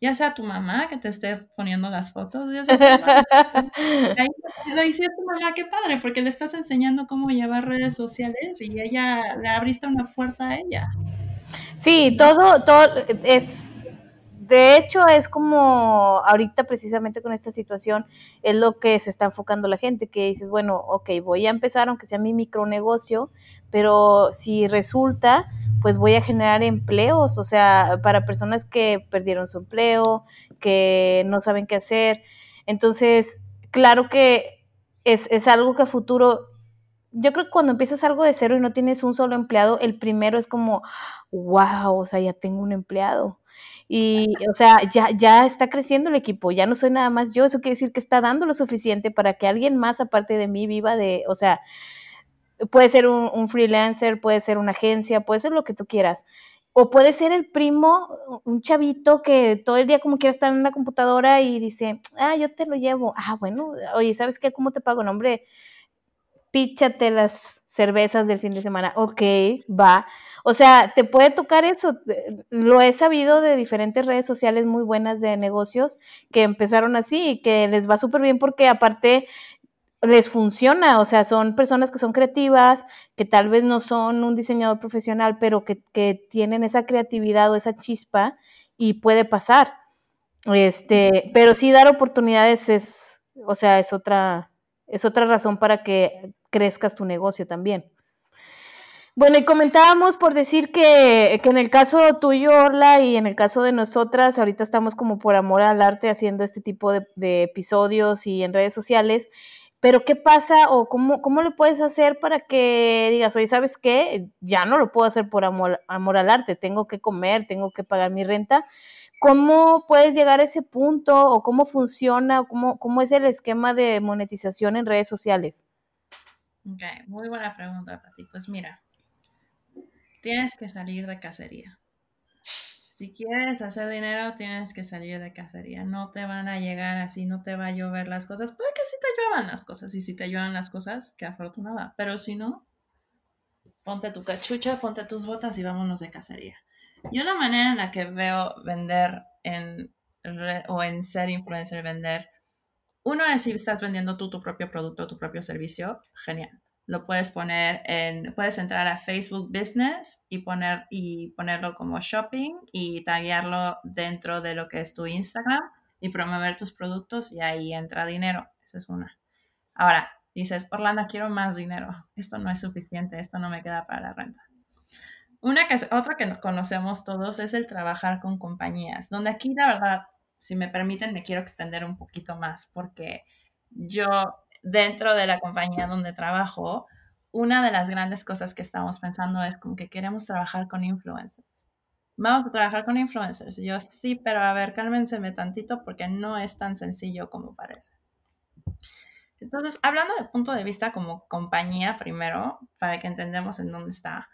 S2: Ya sea tu mamá que te esté poniendo las fotos, ya sea tu mamá. Ahí lo dice tu mamá, qué padre, porque le estás enseñando cómo llevar redes sociales y ella le abriste una puerta a ella.
S3: Sí, todo, todo es de hecho, es como ahorita precisamente con esta situación, es lo que se está enfocando la gente, que dices, bueno, ok, voy a empezar, aunque sea mi micronegocio, pero si resulta, pues voy a generar empleos, o sea, para personas que perdieron su empleo, que no saben qué hacer. Entonces, claro que es, es algo que a futuro yo creo que cuando empiezas algo de cero y no tienes un solo empleado, el primero es como, wow, o sea, ya tengo un empleado. Y, o sea, ya, ya está creciendo el equipo, ya no soy nada más yo, eso quiere decir que está dando lo suficiente para que alguien más aparte de mí viva de, o sea, puede ser un, freelancer, puede ser una agencia, puede ser lo que tú quieras. O puede ser el primo, un chavito que todo el día como quiera estar en una computadora y dice, ah, yo te lo llevo. Ah, bueno, oye, ¿sabes qué? ¿Cómo te pago? No, hombre, píchate las cervezas del fin de semana. Ok, va. O sea, te puede tocar eso. Lo he sabido de diferentes redes sociales muy buenas de negocios que empezaron así y que les va súper bien porque aparte les funciona, o sea, son personas que son creativas, que tal vez no son un diseñador profesional, pero que, que tienen esa creatividad o esa chispa y puede pasar. Este, pero sí dar oportunidades es, o sea, es otra, es otra razón para que crezcas tu negocio también. Bueno, y comentábamos por decir que, que, en el caso tuyo, Orla, y en el caso de nosotras, ahorita estamos como por amor al arte haciendo este tipo de, episodios y en redes sociales, pero ¿qué pasa o cómo, cómo puedes hacer para que digas, oye, ¿sabes qué? Ya no lo puedo hacer por amor, amor al arte, tengo que comer, tengo que pagar mi renta. ¿Cómo puedes llegar a ese punto o cómo funciona o cómo, cómo es el esquema de monetización en redes sociales?
S2: Ok, muy buena pregunta, Pati. Pues mira, tienes que salir de cacería. Si quieres hacer dinero, tienes que salir de cacería. No te van a llegar así, no te va a llover las cosas. Puede que sí te lluevan las cosas. Y si te lluevan las cosas, qué afortunada. Pero si no, ponte tu cachucha, ponte tus botas y vámonos de cacería. Yo la manera en la que veo vender en o en ser influencer, vender, uno es si estás vendiendo tú tu propio producto, tu propio servicio, genial lo puedes poner en, puedes entrar a Facebook Business y, poner, y ponerlo como shopping y taguearlo dentro de lo que es tu Instagram y promover tus productos y ahí entra dinero. Esa es una. Ahora, dices, Orlando, quiero más dinero. Esto no es suficiente, esto no me queda para la renta. Una que, otra que conocemos todos es el trabajar con compañías, donde aquí la verdad, si me permiten, me quiero extender un poquito más porque yo dentro de la compañía donde trabajo, una de las grandes cosas que estamos pensando es como que queremos trabajar con influencers. Vamos a trabajar con influencers. Y yo, sí, pero a ver, cálmenseme tantito porque no es tan sencillo como parece. Entonces, hablando de punto de vista como compañía primero, para que entendamos en dónde está.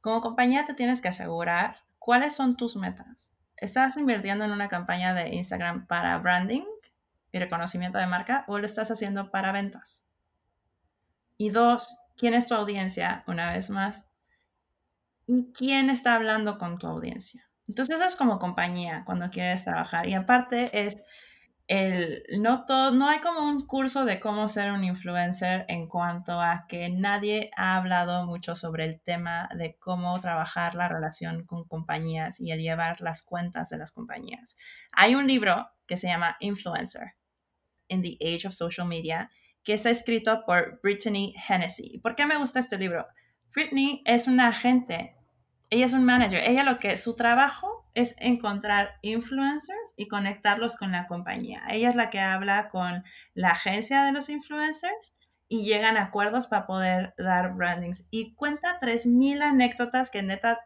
S2: Como compañía te tienes que asegurar cuáles son tus metas. ¿Estás invirtiendo en una campaña de Instagram para branding? y reconocimiento de marca o lo estás haciendo para ventas. Y dos, ¿quién es tu audiencia? Una vez más. ¿Y quién está hablando con tu audiencia? Entonces eso es como compañía cuando quieres trabajar. Y aparte es el, no, todo, no hay como un curso de cómo ser un influencer en cuanto a que nadie ha hablado mucho sobre el tema de cómo trabajar la relación con compañías y el llevar las cuentas de las compañías. Hay un libro que se llama Influencer in the Age of Social Media, que está escrito por Brittany Hennessy. ¿Por qué me gusta este libro? Brittany es una agente, ella es un manager, ella lo que su trabajo es encontrar influencers y conectarlos con la compañía. Ella es la que habla con la agencia de los influencers y llegan acuerdos para poder dar brandings. Y cuenta 3.000 anécdotas que neta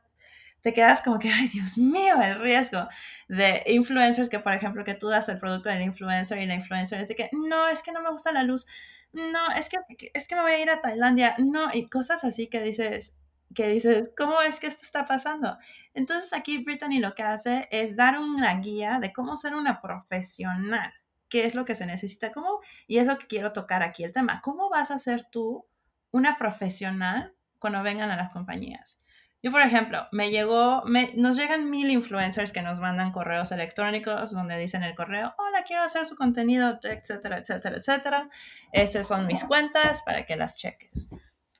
S2: te quedas como que, ay, Dios mío, el riesgo de influencers que, por ejemplo, que tú das el producto del influencer y la influencer dice que, no, es que no me gusta la luz, no, es que, es que me voy a ir a Tailandia, no, y cosas así que dices, que dices, ¿cómo es que esto está pasando? Entonces aquí Brittany lo que hace es dar una guía de cómo ser una profesional, qué es lo que se necesita, cómo, y es lo que quiero tocar aquí el tema, ¿cómo vas a ser tú una profesional cuando vengan a las compañías? Yo, por ejemplo, me llegó, me, nos llegan mil influencers que nos mandan correos electrónicos donde dicen el correo, hola, quiero hacer su contenido, etcétera, etcétera, etcétera. Estas son mis cuentas para que las cheques.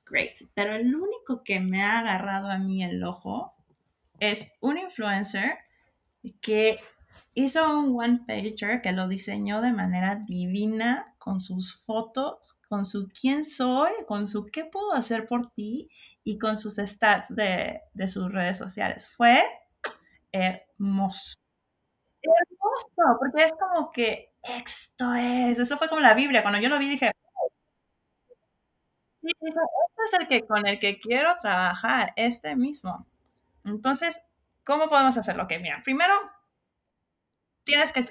S2: Great. Pero el único que me ha agarrado a mí el ojo es un influencer que hizo un one pager que lo diseñó de manera divina con sus fotos, con su quién soy, con su qué puedo hacer por ti y con sus stats de, sus redes sociales. Fue hermoso. Hermoso, porque es como que esto es, eso fue como la Biblia. Cuando yo lo vi dije, este es el que con el que quiero trabajar, este mismo. Entonces, ¿cómo podemos hacerlo? Ok, mira, primero tienes que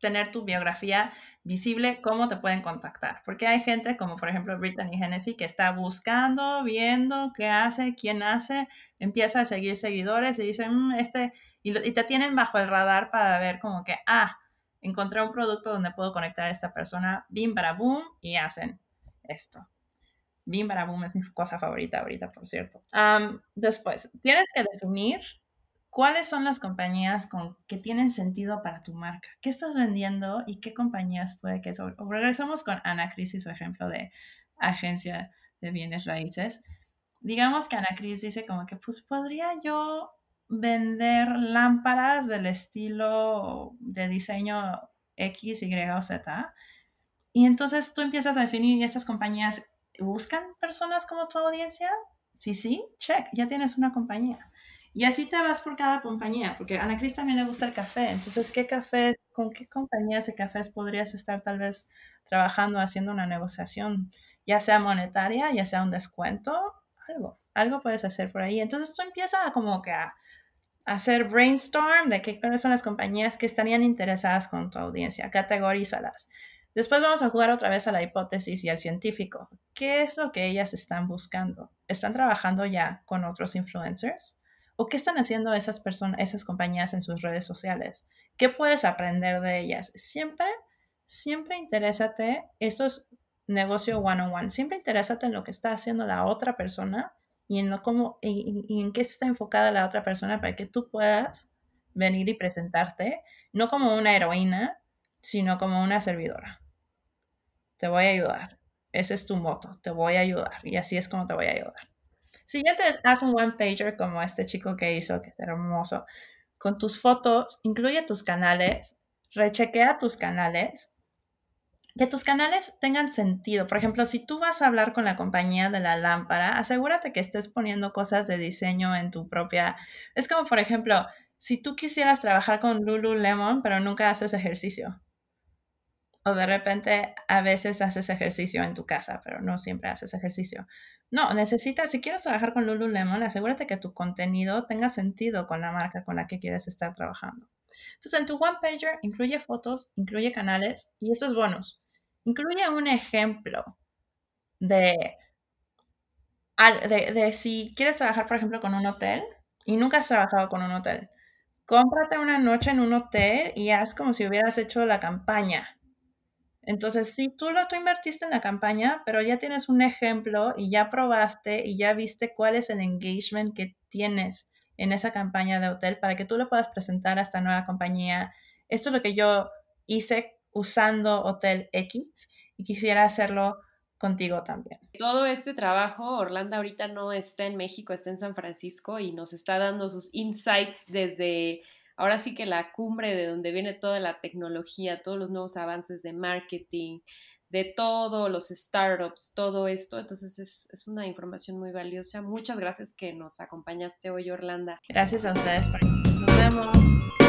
S2: tener tu biografía visible, cómo te pueden contactar. Porque hay gente como por ejemplo Brittany Hennessy que está buscando, viendo qué hace, quién hace, empieza a seguir seguidores y dicen, mm, este, y, te tienen bajo el radar para ver como que, ah, encontré un producto donde puedo conectar a esta persona, bim, para boom, y hacen esto. Bim, boom es mi cosa favorita ahorita, por cierto. después, tienes que definir ¿Cuáles son las compañías con, que tienen sentido para tu marca? ¿Qué estás vendiendo y qué compañías puede que... O regresamos con Ana Cris y su ejemplo de agencia de bienes raíces. Digamos que Ana Cris dice como que, pues podría yo vender lámparas del estilo de diseño X, Y o Z. Y entonces tú empiezas a definir y estas compañías buscan personas como tu audiencia Si sí, check, ya tienes una compañía. Y así te vas por cada compañía, porque a Ana Cris también le gusta el café. Entonces, ¿qué café, con qué compañías de cafés podrías estar tal vez trabajando, haciendo una negociación, ya sea monetaria, ya sea un descuento, algo, algo puedes hacer por ahí. Entonces tú empiezas como que a, hacer brainstorm de qué son las compañías que estarían interesadas con tu audiencia, categorízalas. Después vamos a jugar otra vez a la hipótesis y al científico. ¿Qué es lo que ellas están buscando? ¿Están trabajando ya con otros influencers? ¿O qué están haciendo esas personas, esas compañías en sus redes sociales? ¿Qué puedes aprender de ellas? Siempre, siempre interésate, esto es negocio one on one, siempre interésate en lo que está haciendo la otra persona y en, lo cómo, y, en qué está enfocada la otra persona para que tú puedas venir y presentarte, no como una heroína, sino como una servidora. Te voy a ayudar. Ese es tu moto. Te voy a ayudar. Y así es como te voy a ayudar. Siguiente es haz un one pager como este chico que hizo, que es hermoso. Con tus fotos, incluye tus canales, rechequea tus canales, que tus canales tengan sentido. Por ejemplo, si tú vas a hablar con la compañía de la lámpara, asegúrate que estés poniendo cosas de diseño en tu propia... Es como, por ejemplo, si tú quisieras trabajar con Lululemon, pero nunca haces ejercicio. O de repente a veces haces ejercicio en tu casa, pero no siempre haces ejercicio. No, necesitas, si quieres trabajar con Lululemon, asegúrate que tu contenido tenga sentido con la marca con la que quieres estar trabajando. Entonces, en tu one pager incluye fotos, incluye canales y esto es bonus. Incluye un ejemplo de, de, de si quieres trabajar, por ejemplo, con un hotel y nunca has trabajado con un hotel. Cómprate una noche en un hotel y haz como si hubieras hecho la campaña entonces, sí, tú lo tú invertiste en la campaña, pero ya tienes un ejemplo y ya probaste y ya viste cuál es el engagement que tienes en esa campaña de hotel para que tú lo puedas presentar a esta nueva compañía. Esto es lo que yo hice usando Hotel X y quisiera hacerlo contigo también.
S1: Todo este trabajo, Orlando ahorita no está en México, está en San Francisco y nos está dando sus insights desde ahora sí que la cumbre de donde viene toda la tecnología, todos los nuevos avances de marketing, de todos los startups, todo esto. Entonces es, es, una información muy valiosa. Muchas gracias que nos acompañaste hoy, Orlando.
S2: Gracias a ustedes. Nos vemos.